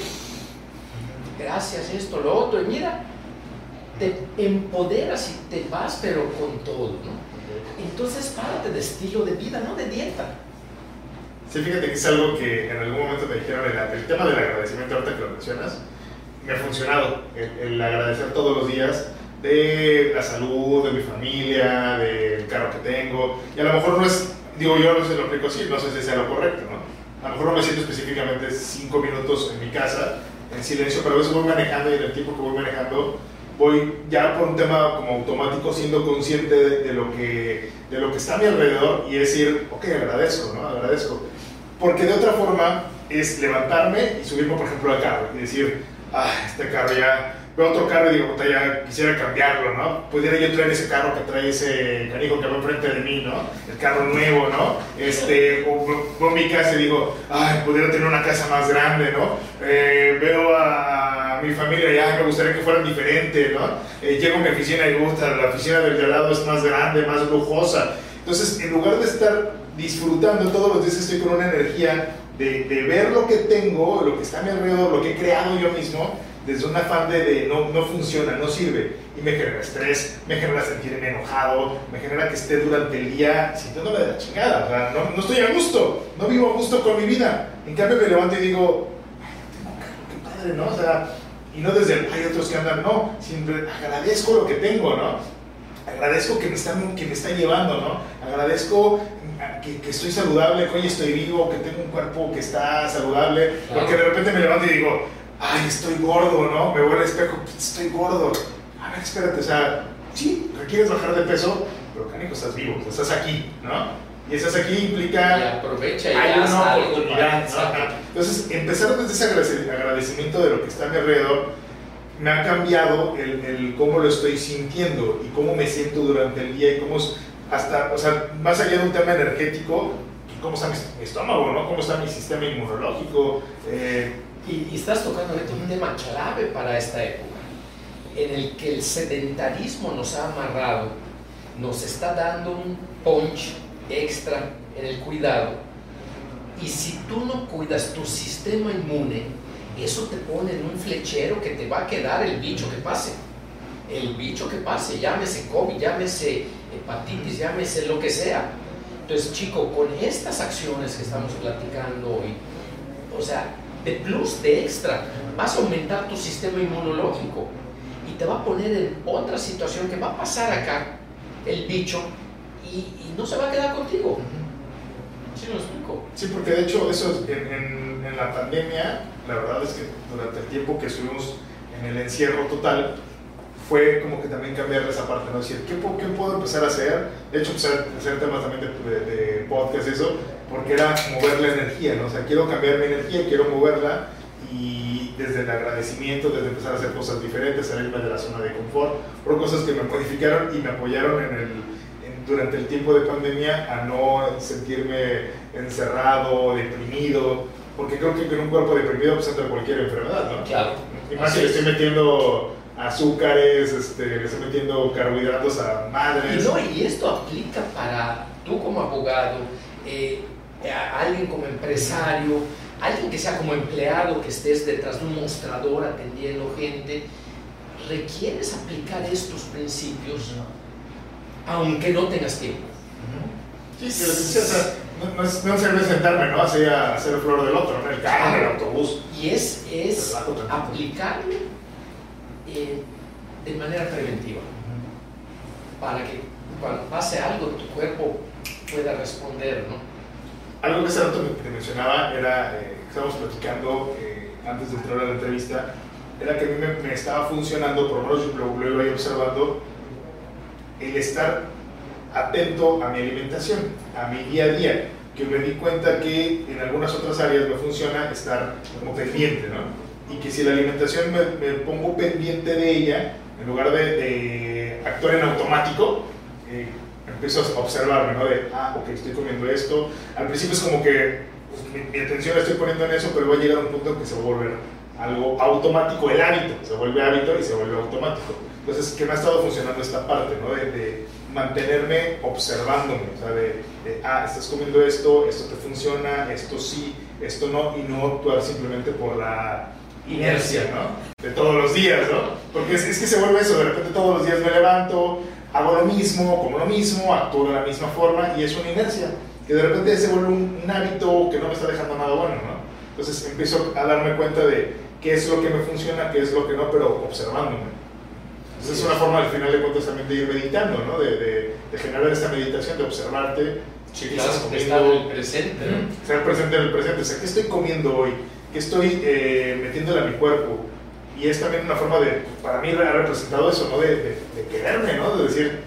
gracias, esto, lo otro, y mira, te empoderas y te vas, pero con todo, ¿no? Entonces, párate de estilo de vida, no de dieta. Sí, fíjate que es algo que en algún momento me dijeron, el, el tema del agradecimiento, ahorita que lo mencionas, me ha funcionado. El, el agradecer todos los días de la salud, de mi familia, del carro que tengo. Y a lo mejor no es, digo yo, no se lo aplico así, no sé si sea lo correcto, ¿no? A lo mejor no me siento específicamente cinco minutos en mi casa, en silencio, pero a veces voy manejando y en el tiempo que voy manejando voy ya por un tema como automático siendo consciente de, de lo, que, de lo que está a mi alrededor y decir, ok, agradezco, ¿no? Agradezco. Porque de otra forma es levantarme y subirme, por ejemplo, al carro y decir, ah, este carro ya, veo otro carro y digo, puta, ya quisiera cambiarlo, ¿no? Pudiera yo traer ese carro que trae ese canijo que va enfrente de mí, ¿no? El carro nuevo, ¿no? Este, o mi casa y digo, ay, pudiera tener una casa más grande, ¿no? Eh, veo a mi familia ya, me gustaría que fueran diferente, ¿no? Eh, llego a mi oficina y gusta, la oficina del de al lado es más grande, más lujosa. Entonces, en lugar de estar disfrutando todos los días, estoy con una energía de, de ver lo que tengo, lo que está a mi alrededor, lo que he creado yo mismo, desde un afán de, de no, no funciona, no sirve. Y me genera estrés, me genera sentirme enojado, me genera que esté durante el día sintiéndome de la chingada. O sea, no, no estoy a gusto, no vivo a gusto con mi vida. En cambio, me levanto y digo, "Ay, tengo carro, qué padre, ¿no? O sea, y no desde el, hay otros que andan, no, siempre agradezco lo que tengo, ¿no? Agradezco que me están, que me están llevando, ¿no? Agradezco que, que estoy saludable, que hoy estoy vivo, que tengo un cuerpo que está saludable, porque de repente me levanto y digo, ay, estoy gordo, ¿no? Me voy al espejo, estoy gordo. A ver, espérate, o sea, sí, requieres bajar de peso, pero canijo, estás vivo, estás aquí, ¿no? Y estás aquí Y implica aprovecha y hay una algo oportunidad. Entonces, empezar desde ese agradec- agradecimiento de lo que está a mi alrededor, me ha cambiado el, el cómo lo estoy sintiendo y cómo me siento durante el día y cómo, es- hasta, o sea, más allá de un tema energético, cómo está mi, estómago, ¿no? Cómo está mi sistema inmunológico. Eh, y, estás tocando un tema clave para esta época, en el que el sedentarismo nos ha amarrado, nos está dando un punch extra en el cuidado. Y si tú no cuidas tu sistema inmune, eso te pone en un flechero que te va a quedar el bicho que pase. El bicho que pase, llámese COVID, llámese hepatitis, llámese lo que sea entonces, chico, con estas acciones que estamos platicando hoy, o sea, de plus, de extra, vas a aumentar tu sistema inmunológico y te va a poner en otra situación que va a pasar acá el bicho y, no se va a quedar contigo. ¿Sí lo explico? Sí, porque de hecho eso en, en la pandemia, la verdad es que durante el tiempo que estuvimos en el encierro total, fue como que también cambiar esa parte, ¿no? Decir, ¿qué, ¿qué puedo empezar a hacer? De hecho, empezar a hacer temas también de, de, podcast y eso, porque era mover la energía, ¿no? O sea, quiero cambiar mi energía, quiero moverla y desde el agradecimiento, desde empezar a hacer cosas diferentes, salirme de la zona de confort, por cosas que me modificaron y me apoyaron en el, durante el tiempo de pandemia a no sentirme encerrado, deprimido, porque creo que en un cuerpo deprimido pues entra cualquier enfermedad, ¿no? Claro. Y más si le estoy metiendo azúcares, este, le estoy metiendo carbohidratos a madres. Y, no, y esto aplica para tú como abogado, eh, a alguien como empresario, alguien que sea como empleado, que estés detrás de un mostrador atendiendo gente, requieres aplicar estos principios aunque no tengas tiempo. Sí, sí, no, no, es, no sentarme, ¿no? Así a hacer el flor del otro, en el carro, el autobús. Y es, es aplicarlo de manera preventiva, para que cuando pase algo tu cuerpo pueda responder, ¿no? Algo que hace rato te mencionaba era, eh, estábamos platicando eh, antes de entrar a la entrevista, era que a mí me, estaba funcionando, por lo menos lo, lo iba observando, el estar atento a mi alimentación, a mi día a día, que me di cuenta que en algunas otras áreas me funciona estar como pendiente, ¿no? y que si la alimentación me, pongo pendiente de ella, en lugar de, actuar en automático, eh, empiezo a observarme, ¿no? De, ah, ok, estoy comiendo esto. Al principio es como que pues, mi, atención la estoy poniendo en eso, pero va a llegar a un punto en que se va a volver algo automático, el hábito, se vuelve hábito y se vuelve automático. Entonces, que me ha estado funcionando esta parte, ¿no? De, de mantenerme observándome, o sea, de, de, ah, estás comiendo esto, esto te funciona, esto sí, esto no, y no actuar simplemente por la inercia, ¿no? De todos los días, ¿no? Porque es, que se vuelve eso, de repente todos los días me levanto, hago lo mismo, como lo mismo, actúo de la misma forma y es una inercia, que de repente se vuelve un, hábito que no me está dejando nada bueno, ¿no? Entonces empiezo a darme cuenta de qué es lo que me funciona, qué es lo que no, pero observándome. Entonces es una forma al final de cuentas también de ir meditando, ¿no? De, de, generar esta meditación, de observarte. Sí, claro, estar en el presente. ¿no? Estar presente en el presente. O sea, ¿qué estoy comiendo hoy? que estoy eh, metiéndole a mi cuerpo. Y es también una forma de, para mí ha representado eso, ¿no? De, de, quererme, ¿no? De decir,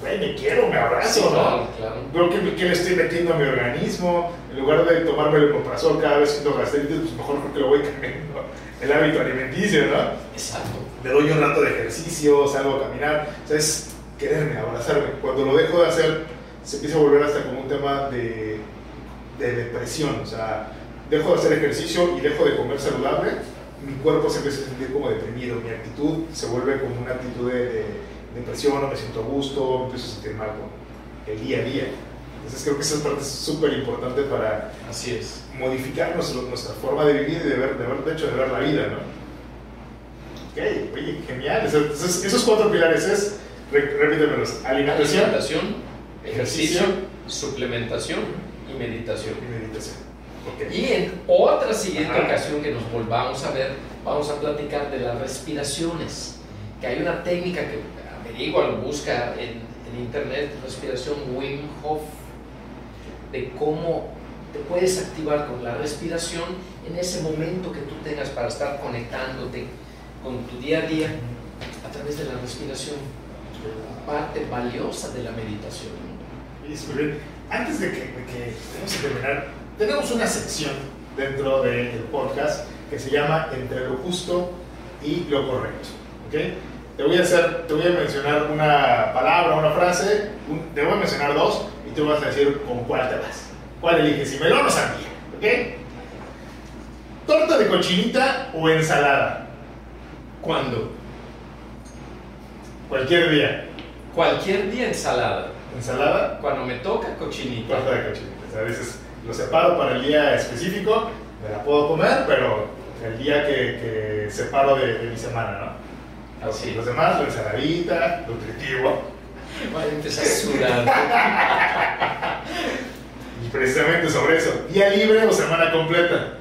güey, me quiero, me abrazo, ¿no? Claro, que, que, le estoy metiendo a mi organismo. En lugar de tomarme el omeprazol cada vez siento gastritis, pues mejor creo que lo voy cambiando. El hábito alimenticio, ¿no? Exacto. Le doy un rato de ejercicio, salgo a caminar. O sea, es quererme, abrazarme. Cuando lo dejo de hacer, se empieza a volver hasta como un tema de, de depresión. O sea, dejo de hacer ejercicio y dejo de comer saludable, mi cuerpo se empieza a sentir como deprimido, mi actitud se vuelve como una actitud de, depresión, no me siento a gusto, me empiezo a sentir mal con el día a día. Entonces creo que esa parte es súper importante para Así es. modificar nuestra forma de vivir y de ver, de ver, de hecho, de ver la vida, ¿no? Ok, oye, genial. Entonces, esos cuatro pilares es, repítemelos, alimentación, alimentación ejercicio, suplementación y meditación. Y meditación. Y en otra siguiente ocasión que nos volvamos a ver, vamos a platicar de las respiraciones, que hay una técnica que averigua, lo busca en, en internet, respiración Wim Hof, de cómo te puedes activar con la respiración en ese momento que tú tengas para estar conectándote con tu día a día a través de la respiración, parte valiosa de la meditación. Antes de que, de que terminar, tenemos una sección dentro del podcast que se llama Entre lo justo y lo correcto. ¿okay? te voy a hacer, te voy a mencionar una palabra, una frase, un- te voy a mencionar dos y tú vas a decir con cuál te vas. ¿Cuál eliges? Si melón o sandía, ¿ok? ¿Torta de cochinita o ensalada? ¿Cuándo? Cualquier día. Cualquier día ensalada. ¿Ensalada? Cuando me toca cochinita. Torta de cochinita. O sea, lo separo para el día específico, me la puedo comer, pero el día que, que separo de, de mi semana, ¿no? Así. Los demás, la ensaladita, nutritivo. Empezar a sudar. Y precisamente sobre eso, día libre o semana completa.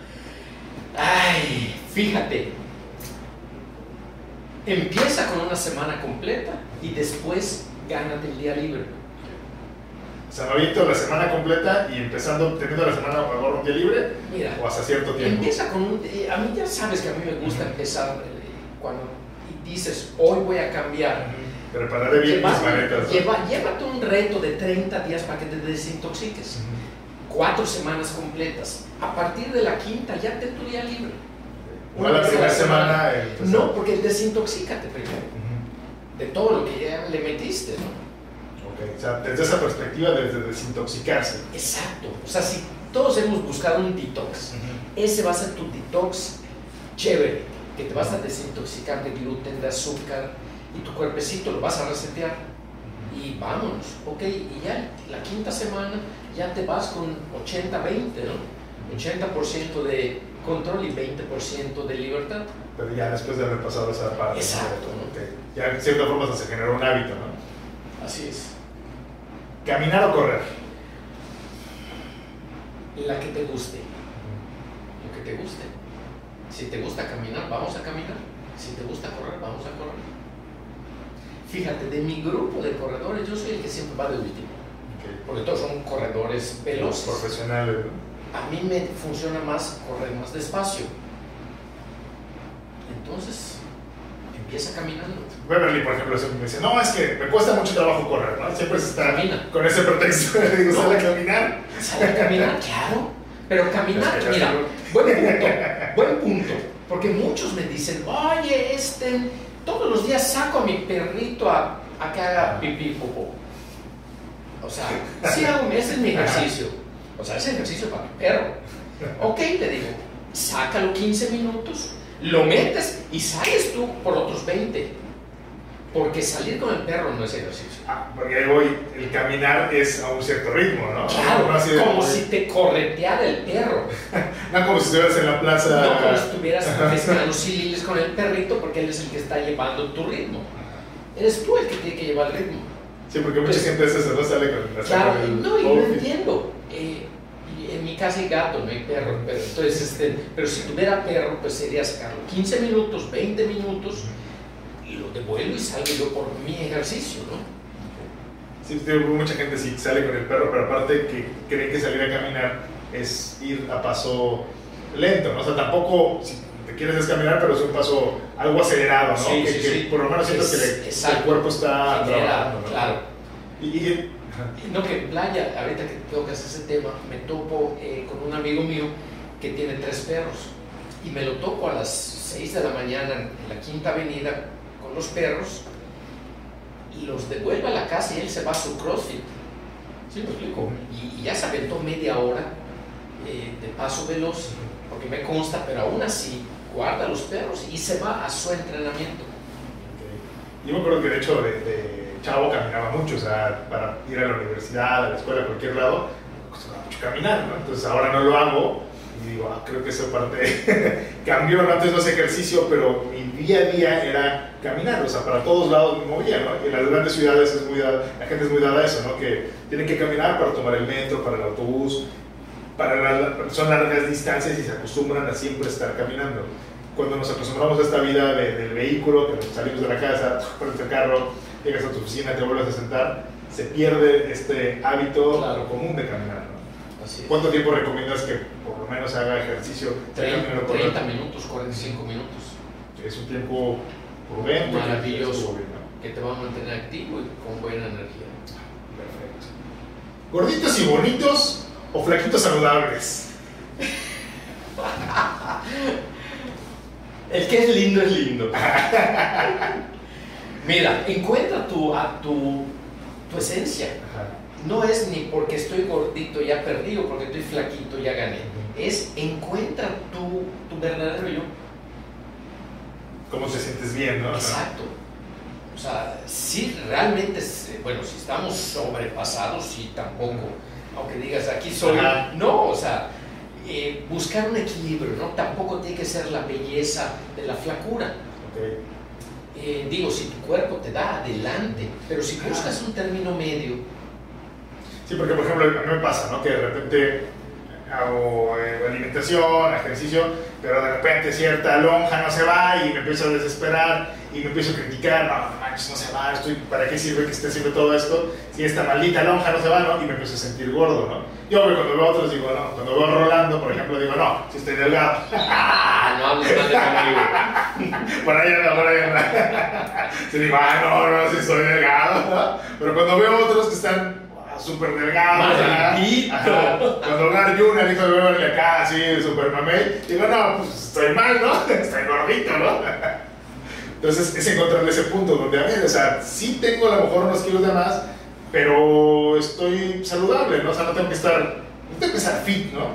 Ay, fíjate. Empieza con una semana completa y después gánate el día libre. Sea, me aviento la semana completa y empezando, teniendo la semana agarro un día libre Mira, o hasta cierto tiempo. empieza con un... A mí ya sabes que a mí me gusta empezar eh, cuando dices, hoy voy a cambiar. Prepararé bien mis maletas. lleva- llévate un reto de 30 días para que te desintoxiques. Cuatro semanas completas. A partir de la quinta ya te tu día libre. No la a primera semana. pues, No, porque desintoxícate primero. De todo lo que ya le metiste, ¿no? O sea, desde esa perspectiva, desde desintoxicarse. Exacto. O sea, si todos hemos buscado un detox, ese va a ser tu detox chévere, que te vas a desintoxicar de gluten, de azúcar, y tu cuerpecito lo vas a resetear. Y vámonos, ok, y ya la quinta semana ya te vas con 80-20, ¿no? 80% de control y 20% de libertad. Pero ya después de haber pasado esa parte. Exacto. Ya de cierta forma se generó un hábito, ¿no? Así es. Caminar o correr. La que te guste, lo que te guste. Si te gusta caminar, vamos a caminar. Si te gusta correr, vamos a correr. Fíjate, de mi grupo de corredores, yo soy el que siempre va de último. Porque todos son corredores veloces. Profesionales, ¿no? A mí me funciona más correr más despacio. Entonces, empieza caminando. Beverly, por ejemplo, siempre me dice, no, es que me cuesta mucho trabajo correr, ¿no? Siempre se está Camina. con ese pretexto. Le digo, No. sale a caminar. Sale a caminar, claro. Pero caminar, mira, buen punto, buen punto. Porque muchos me dicen, oye, este, todos los días saco a mi perrito a, a que haga pipí popó. O sea, sí hago, ese es mi ejercicio. O sea, ese ejercicio para mi perro. Ok, le digo, sácalo 15 minutos, lo metes y sales tú por otros 20. Porque salir con el perro no es ejercicio. Ah, porque ahí voy, el caminar es a un cierto ritmo, ¿no? Claro, no, como si te correteara el perro. no como si estuvieras en la plaza. No como si estuvieras mezclando sililes con el perrito porque él es el que está llevando tu ritmo. Eres tú el que tiene que llevar el ritmo. Sí, porque mucha Pues- gente es eso, no sale con la Claro, el no, y outfit. entiendo. Eh, en mi casa hay gato, no hay perro. Pero, entonces, este, pero si tuviera perro, pues sería sacarlo 15 minutos, 20 minutos, y lo devuelvo y salgo yo por mi ejercicio, ¿no? Sí, digo, mucha gente sí sale con el perro, pero aparte que creen que salir a caminar es ir a paso lento, ¿no? O sea, tampoco, si te quieres es caminar, pero es un paso algo acelerado, ¿no? Sí, que, sí, que sí. por lo menos sientes Es- que, le- el cuerpo está Genera, trabajando, ¿no? claro. Y, y- No, que en playa, ahorita que tocas ese tema, me topo eh, con un amigo mío que tiene tres perros y me lo topo a las 6 de la mañana en la quinta avenida con los perros y los devuelve a la casa y él se va a su crossfit. ¿Sí me explico? Y, y ya se aventó media hora eh, de paso veloz, porque me consta, pero aún así guarda los perros y se va a su entrenamiento. Yo me acuerdo que de hecho de, de chavo caminaba mucho, o sea, para ir a la universidad, a la escuela, a cualquier lado, costaba mucho caminar, ¿no? Entonces ahora no lo hago y digo, ah, creo que esa parte cambió, ¿no? Antes no hacía ejercicio, pero mi día a día era caminar, o sea, para todos lados me movía, ¿no? Y en las grandes ciudades es muy dada- la gente es muy dada a eso, ¿no? Que tienen que caminar para tomar el metro, para el autobús, para son largas distancias y se acostumbran a siempre estar caminando. Cuando nos acostumbramos a esta vida de- del vehículo, que salimos de la casa, pones el carro, llegas a tu oficina, te vuelves a sentar, se pierde este hábito Claro. común de caminar. ¿no? Así es. ¿Cuánto tiempo recomiendas que por lo menos haga ejercicio? de 30, caminar por la- 30 minutos, 45 minutos. Es un tiempo prudente. Maravilloso. bien, ¿no? que te va a mantener activo y con buena energía. Perfecto. ¿Gorditos y bonitos o flaquitos saludables? El que es lindo es lindo. Mira, encuentra tu, a tu, tu esencia. No es ni porque estoy gordito ya perdí o porque estoy flaquito ya gané. Es encuentra tu, tu verdadero yo. ¿Cómo te sientes bien, no? Exacto. O sea, si realmente, bueno, si estamos sobrepasados, sí, tampoco. Aunque digas, aquí soy. No, o sea, eh, buscar un equilibrio, ¿no? Tampoco tiene que ser la belleza de la flacura. Eh, digo, si tu cuerpo te da, adelante. Pero si buscas un término medio. Sí, porque por ejemplo, a mí me pasa, ¿no? Que de repente hago eh, alimentación, ejercicio, pero de repente cierta lonja no se va y me empiezo a desesperar y me empiezo a criticar, no, no manches, no se va, estoy, ¿para qué sirve que esté haciendo todo esto? Si esta maldita lonja no se va, ¿no? Y me empiezo a sentir gordo, ¿no? Yo cuando veo a otros digo, no, cuando veo a Rolando, por ejemplo, digo, no, si estoy delgado. Ah, no mal de conmigo. por ahí anda, por ahí anda. Se digo, ah, no, no, si estoy delgado, ¿no? Pero cuando veo a otros que están súper delgado. Cuando Gar Junior dijo de Beverly acá, así, súper mamey, digo, no, pues estoy mal, ¿no? Estoy gordito, ¿no? Entonces es encontrarle ese punto donde, a ver, o sea, sí tengo a lo mejor unos kilos de más, pero estoy saludable, ¿no? O sea, no tengo que estar, no tengo que estar fit, ¿no?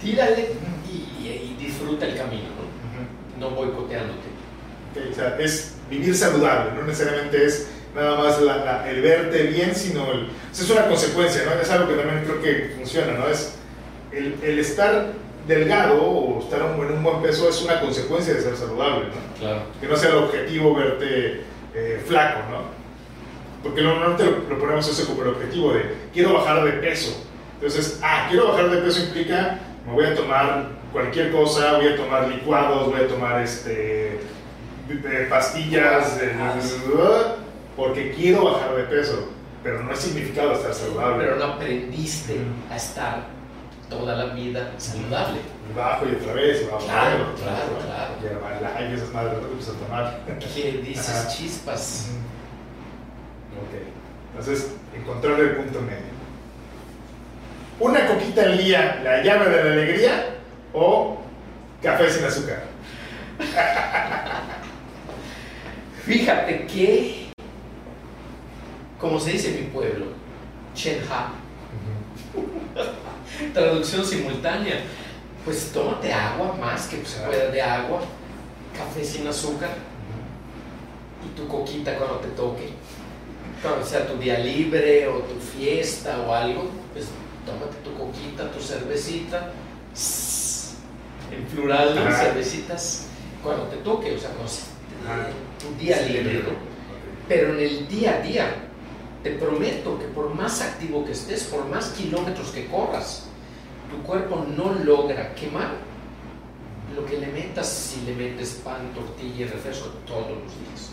Tírale y, disfruta el camino, ¿no? No boicoteándote. o sea, es vivir saludable, no necesariamente es nada más el verte bien, sino el, es una consecuencia, ¿no? Es algo que también creo que funciona, ¿no? Es el, el estar delgado o estar en un buen peso es una consecuencia de ser saludable, ¿no? Claro. Que no sea el objetivo verte eh, flaco, ¿no? Porque normalmente lo, lo, ponemos eso como el objetivo de quiero bajar de peso. Entonces, ah, quiero bajar de peso implica me voy a tomar cualquier cosa, voy a tomar licuados, voy a tomar este pastillas, porque quiero bajar de peso, pero no es significado estar saludable. Pero no aprendiste a estar toda la vida saludable. Y bajo y otra vez, y bajo claro, claro, claro, claro. Hay esas madres que a tomar. ¿Qué dices chispas? Ok. Entonces, encontrar el punto medio. Una coquita al día, la llave de la alegría, o café sin azúcar. Fíjate que como se dice en mi pueblo, Chenha. Traducción simultánea. Pues tómate agua, más que se pueda de agua, café sin azúcar. Y tu coquita cuando te toque. Cuando sea tu día libre o tu fiesta o algo, pues tómate tu coquita, tu cervecita, en plural, cervecitas, cuando te toque, o sea, cuando tu día libre, Pero en el día a día, te prometo que por más activo que estés, por más kilómetros que corras, tu cuerpo no logra quemar lo que le metas si le metes pan, tortilla y refresco todos los días.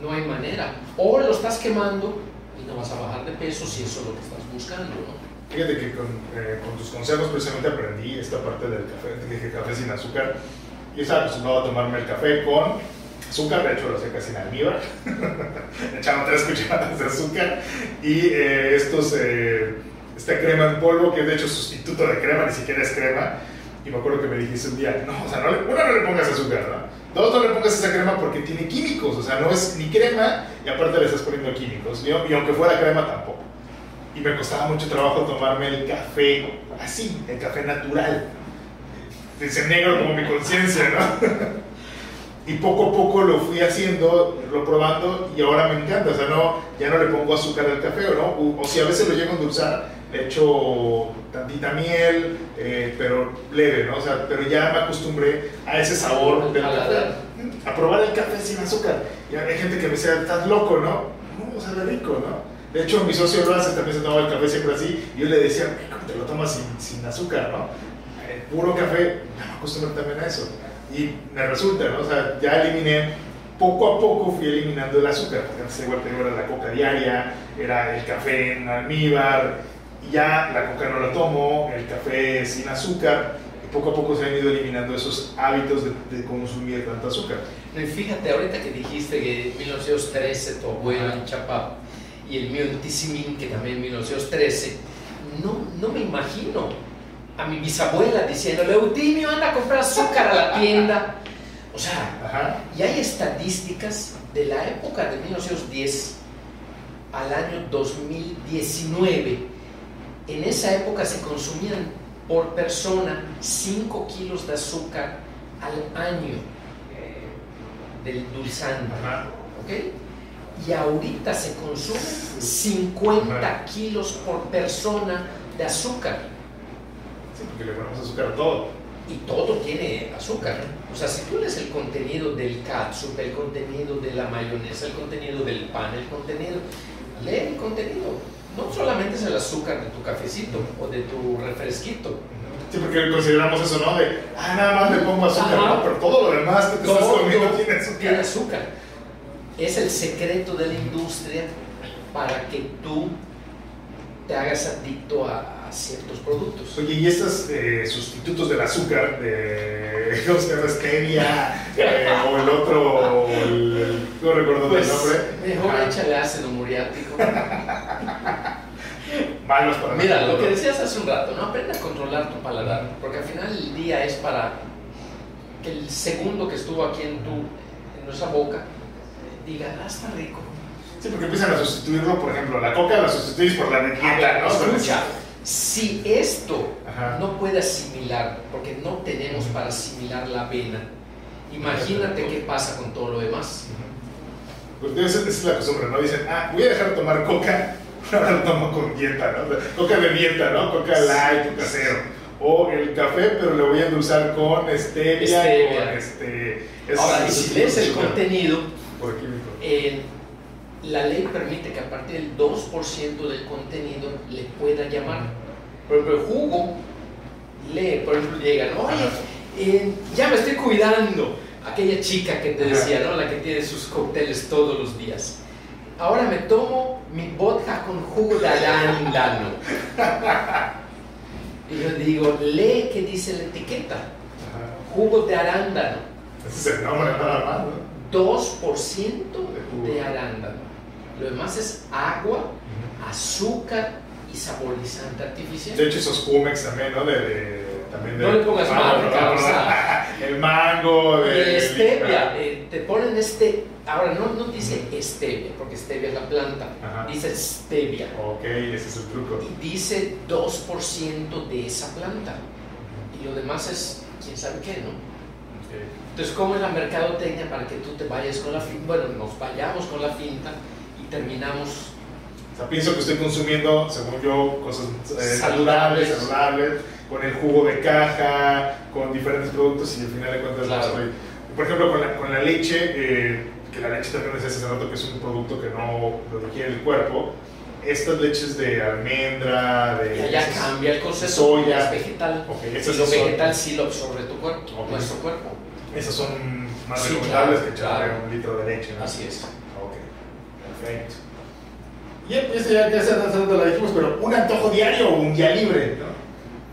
No hay manera. O lo estás quemando y no vas a bajar de peso si eso es lo que estás buscando, ¿no? Fíjate que con, eh, con, tus consejos precisamente aprendí esta parte del café, dije café sin azúcar. Yo estaba acostumbrado a tomarme el café con azúcar, de hecho lo casi en almíbar, echando tres cucharadas de azúcar y eh, estos, eh, esta crema en polvo que de hecho sustituto de crema, ni siquiera es crema. Y me acuerdo que me dijiste un día, no, o sea, no le, no le pongas azúcar, ¿no? Dos, no le pongas esa crema porque tiene químicos, o sea, no es ni crema y aparte le estás poniendo químicos. Y, y aunque fuera crema tampoco. Y me costaba mucho trabajo tomarme el café así, el café natural. Dice negro como mi conciencia, ¿no? y poco a poco lo fui haciendo, lo probando y ahora me encanta, o sea, no, ya no le pongo azúcar al café, ¿no? O, si a veces lo llego a endulzar, le echo tantita miel, eh, pero leve, ¿no? O sea, pero ya me acostumbré a ese sabor del café, a probar el café sin azúcar. Y hay gente que me dice, estás loco, ¿no? No, sabe rico, ¿no? De hecho, mi socio Ross también se tomaba el café siempre así, y yo le decía, ¿cómo te lo tomas sin, sin azúcar, no? El puro café, ya me acostumbré también a eso y me resulta, ¿no? O sea, ya eliminé, poco a poco fui eliminando el azúcar, porque antes igual era la coca diaria, era el café en almíbar, y ya la coca no la tomo, el café sin azúcar, y poco a poco se han ido eliminando esos hábitos de, consumir tanto azúcar. y fíjate, ahorita que dijiste que en 1913 tu abuelo en Chapá, y el mío en Tizimín, que también en 1913, no, no me imagino a mi bisabuela diciéndole, Eutimio, anda a comprar azúcar a la tienda. O sea, y hay estadísticas de la época de 1910 al año 2019. En esa época se consumían por persona 5 kilos de azúcar al año del dulzante. Y ahorita se consumen 50 kilos por persona de azúcar. Sí, porque le ponemos azúcar a todo. Y todo tiene azúcar. O sea, si tú lees el contenido del catsup, el contenido de la mayonesa, el contenido del pan, el contenido, lee el contenido. No solamente es el azúcar de tu cafecito o de tu refresquito. Sí, porque consideramos eso, ¿no? De, ah, nada más le pongo azúcar, ¿no? Pero todo lo demás que te estás comiendo tiene azúcar. Tiene azúcar. Es el secreto de la industria para que tú te hagas adicto a, ciertos productos. Oye, ¿y estos eh, sustitutos del azúcar, de, ¿cómo se llama? Stevia, eh, o el otro, el, no recuerdo pues, el nombre. Mejor ah. échale ácido muriático. Malos para Mira, lo que decías hace un rato, ¿no? Aprende a controlar tu paladar, porque al final el día es para que el segundo que estuvo aquí en tu, en nuestra boca, diga, ah, está rico. Sí, porque empiezan a sustituirlo, por ejemplo, la coca la sustituís por la negrita, ¿no? Escucha, si esto no puede asimilar, porque no tenemos para asimilar la avena, imagínate qué pasa con todo lo demás. Pues esa es la costumbre, ¿no? Dicen, ah, voy a dejar de tomar coca, ahora lo tomo con dieta, ¿no? Coca de dieta, ¿no? Coca light, coca cero. O el café, pero le voy a endulzar con stevia, con este... Ahora, y si lees el contenido, por la ley permite que a partir del 2% del contenido le pueda llamar. Por ejemplo, el jugo, lee, por ejemplo, llegan, oye, eh, ya me estoy cuidando. Aquella chica que te decía, ¿no? La que tiene sus cócteles todos los días. Ahora me tomo mi vodka con jugo de arándano. y yo digo, lee qué dice la etiqueta. Jugo de arándano. Ese es el nombre nada más, 2% de arándano. Lo demás es agua, azúcar y saborizante artificial. De hecho, esos Pumex también, ¿no? De, también de, no le pongas marca, El mango, de. stevia, eh, te ponen este. Ahora, no, no dice stevia, porque stevia es la planta. Dice stevia. Ok, ese es el truco. Y dice 2% de esa planta. Y lo demás es, quién sabe qué, ¿no? Entonces, ¿cómo es la mercadotecnia para que tú te vayas con la finta? Bueno, nos vayamos con la finta terminamos. O sea, pienso que estoy consumiendo, según yo, cosas eh, saludables, saludables, con el jugo de caja, con diferentes productos y al final de cuentas no estoy. Por ejemplo, con la, con la leche, eh, que la leche también es ese rato que es un producto que no lo requiere el cuerpo. Estas leches de almendra, de. Ya, cambia el concepto. Soya. Es vegetal. Okay, y lo vegetal sí lo absorbe tu cuerpo, nuestro cuerpo. Esas son más recomendables que echarle un litro de leche, ¿no? Así es. Perfecto. Y eso ya, ya se lo dijimos, pero un antojo diario o un día libre, ¿no?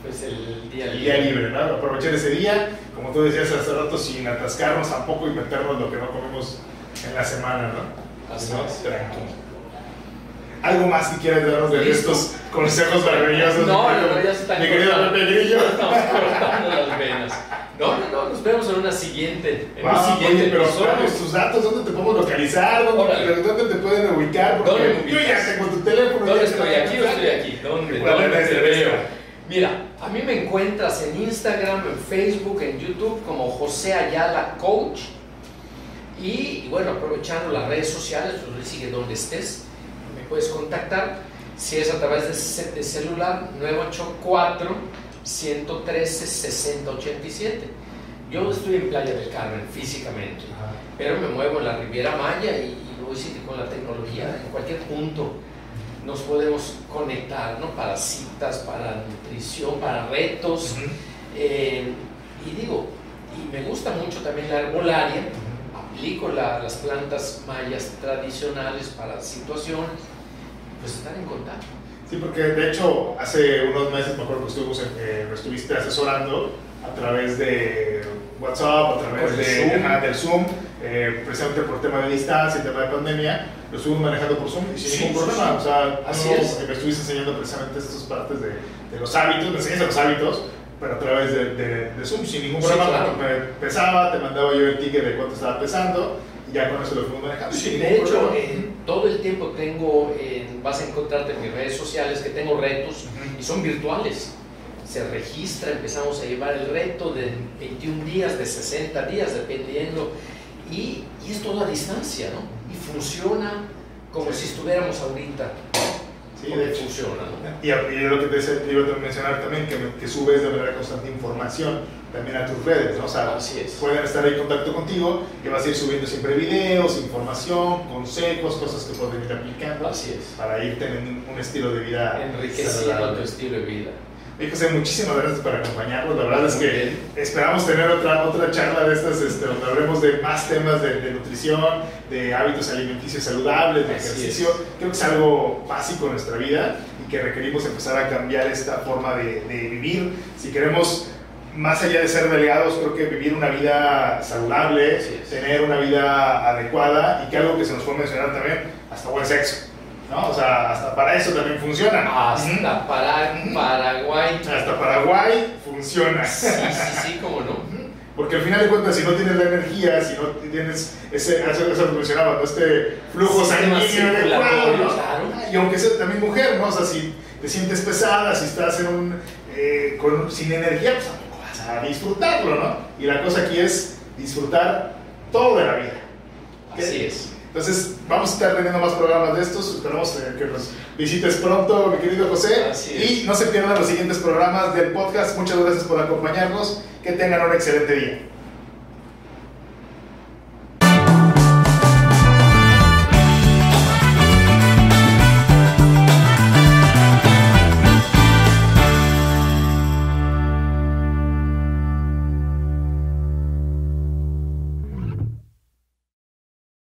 Pues el día libre. El día libre, ¿no? Aprovechar ese día, como tú decías hace rato, sin atascarnos tampoco y meternos lo que no comemos en la semana, ¿no? Así ¿no? es. Tranquilo. ¿Algo más que quieras darnos de estos consejos maravillosos? No, no, no, ya está. Mi querido Pepe Grillo. Estamos cortando las venas. No, no, no, nos vemos en una siguiente. En un siguiente oye, pero episodio. tus datos, ¿dónde te podemos localizar? ¿Dónde, ¿dónde te pueden ubicar? Porque ¿Dónde yo ya tengo tu teléfono. ¿Dónde estoy? ¿Aquí o estoy aquí? ¿Dónde? ¿Dónde te veo? Mira, a mí me encuentras en Instagram, en Facebook, en YouTube como José Ayala Coach. Y, bueno, aprovechando las redes sociales, pues sigue donde estés, puedes contactar. Si es a través de, de celular, 984 113 6087. Yo estoy en Playa del Carmen físicamente, pero me muevo en la Riviera Maya y, y voy con la tecnología en cualquier punto nos podemos conectar ¿no? para citas, para nutrición, para retos. Eh, y digo, y me gusta mucho también la herbolaria, aplico las plantas mayas tradicionales para situaciones, pues estar en contacto. Sí, porque de hecho hace unos meses me acuerdo que estuvimos, eh, me estuviste asesorando a través de WhatsApp, a través de, Zoom. del Zoom, eh, precisamente por tema de distancia y tema de pandemia, lo estuvimos manejando por Zoom y sin ningún problema. O sea, Así es. me estuviste enseñando precisamente estas partes de, de, los hábitos, me enseñaste los hábitos, pero a través de, de, de Zoom, sin ningún Sí, problema. claro. Me pesaba, te mandaba yo el ticket de cuánto estaba pesando y ya con eso lo fuimos manejando. De hecho, eh, todo el tiempo tengo, en- vas a encontrarte en mis redes sociales que tengo retos y son virtuales. Se registra, empezamos a llevar el reto de 21 días, de 60 días, dependiendo. Y, y es todo a distancia, ¿no? Y funciona como Sí. si estuviéramos ahorita. Sí, de funciona. Y, y lo que te, iba a mencionar también, que, que subes de manera constante información también a tus redes, ¿no? O sea, Así es. pueden estar en contacto contigo y vas a ir subiendo siempre videos, información, consejos, cosas que puedes ir aplicando Así es. para ir teniendo un, estilo de vida Enriqueciendo tu estilo de vida. Y José, muchísimas gracias por acompañarnos. La verdad es que bien. esperamos tener otra, otra charla de estas, este, donde hablemos de más temas de, de nutrición, de hábitos alimenticios saludables, de Así ejercicio. Creo que es algo básico en nuestra vida y que requerimos empezar a cambiar esta forma de, de vivir. Si queremos, más allá de ser delgados, creo que vivir una vida saludable, tener una vida adecuada y que algo que se nos puede mencionar también, hasta buen sexo. ¿No? O sea, hasta para eso también funciona. Hasta para Paraguay. Hasta Paraguay funciona. Sí, sí, sí, cómo no. Porque al final de cuentas, si no tienes la energía, si no tienes ese, eso, que mencionaba, ¿no? este flujo sanguíneo adecuado, ¿no? claro. Y aunque sea también mujer, ¿no? O sea, si te sientes pesada, si estás en un, eh, con, sin energía, pues tampoco vas a disfrutarlo, ¿no? Y la cosa aquí es disfrutar todo de la vida. Así es. Entonces, vamos a estar teniendo más programas de estos. Esperamos eh, que nos visites pronto, mi querido José. Así es. Y no se pierdan los siguientes programas del podcast. Muchas gracias por acompañarnos. Que tengan un excelente día.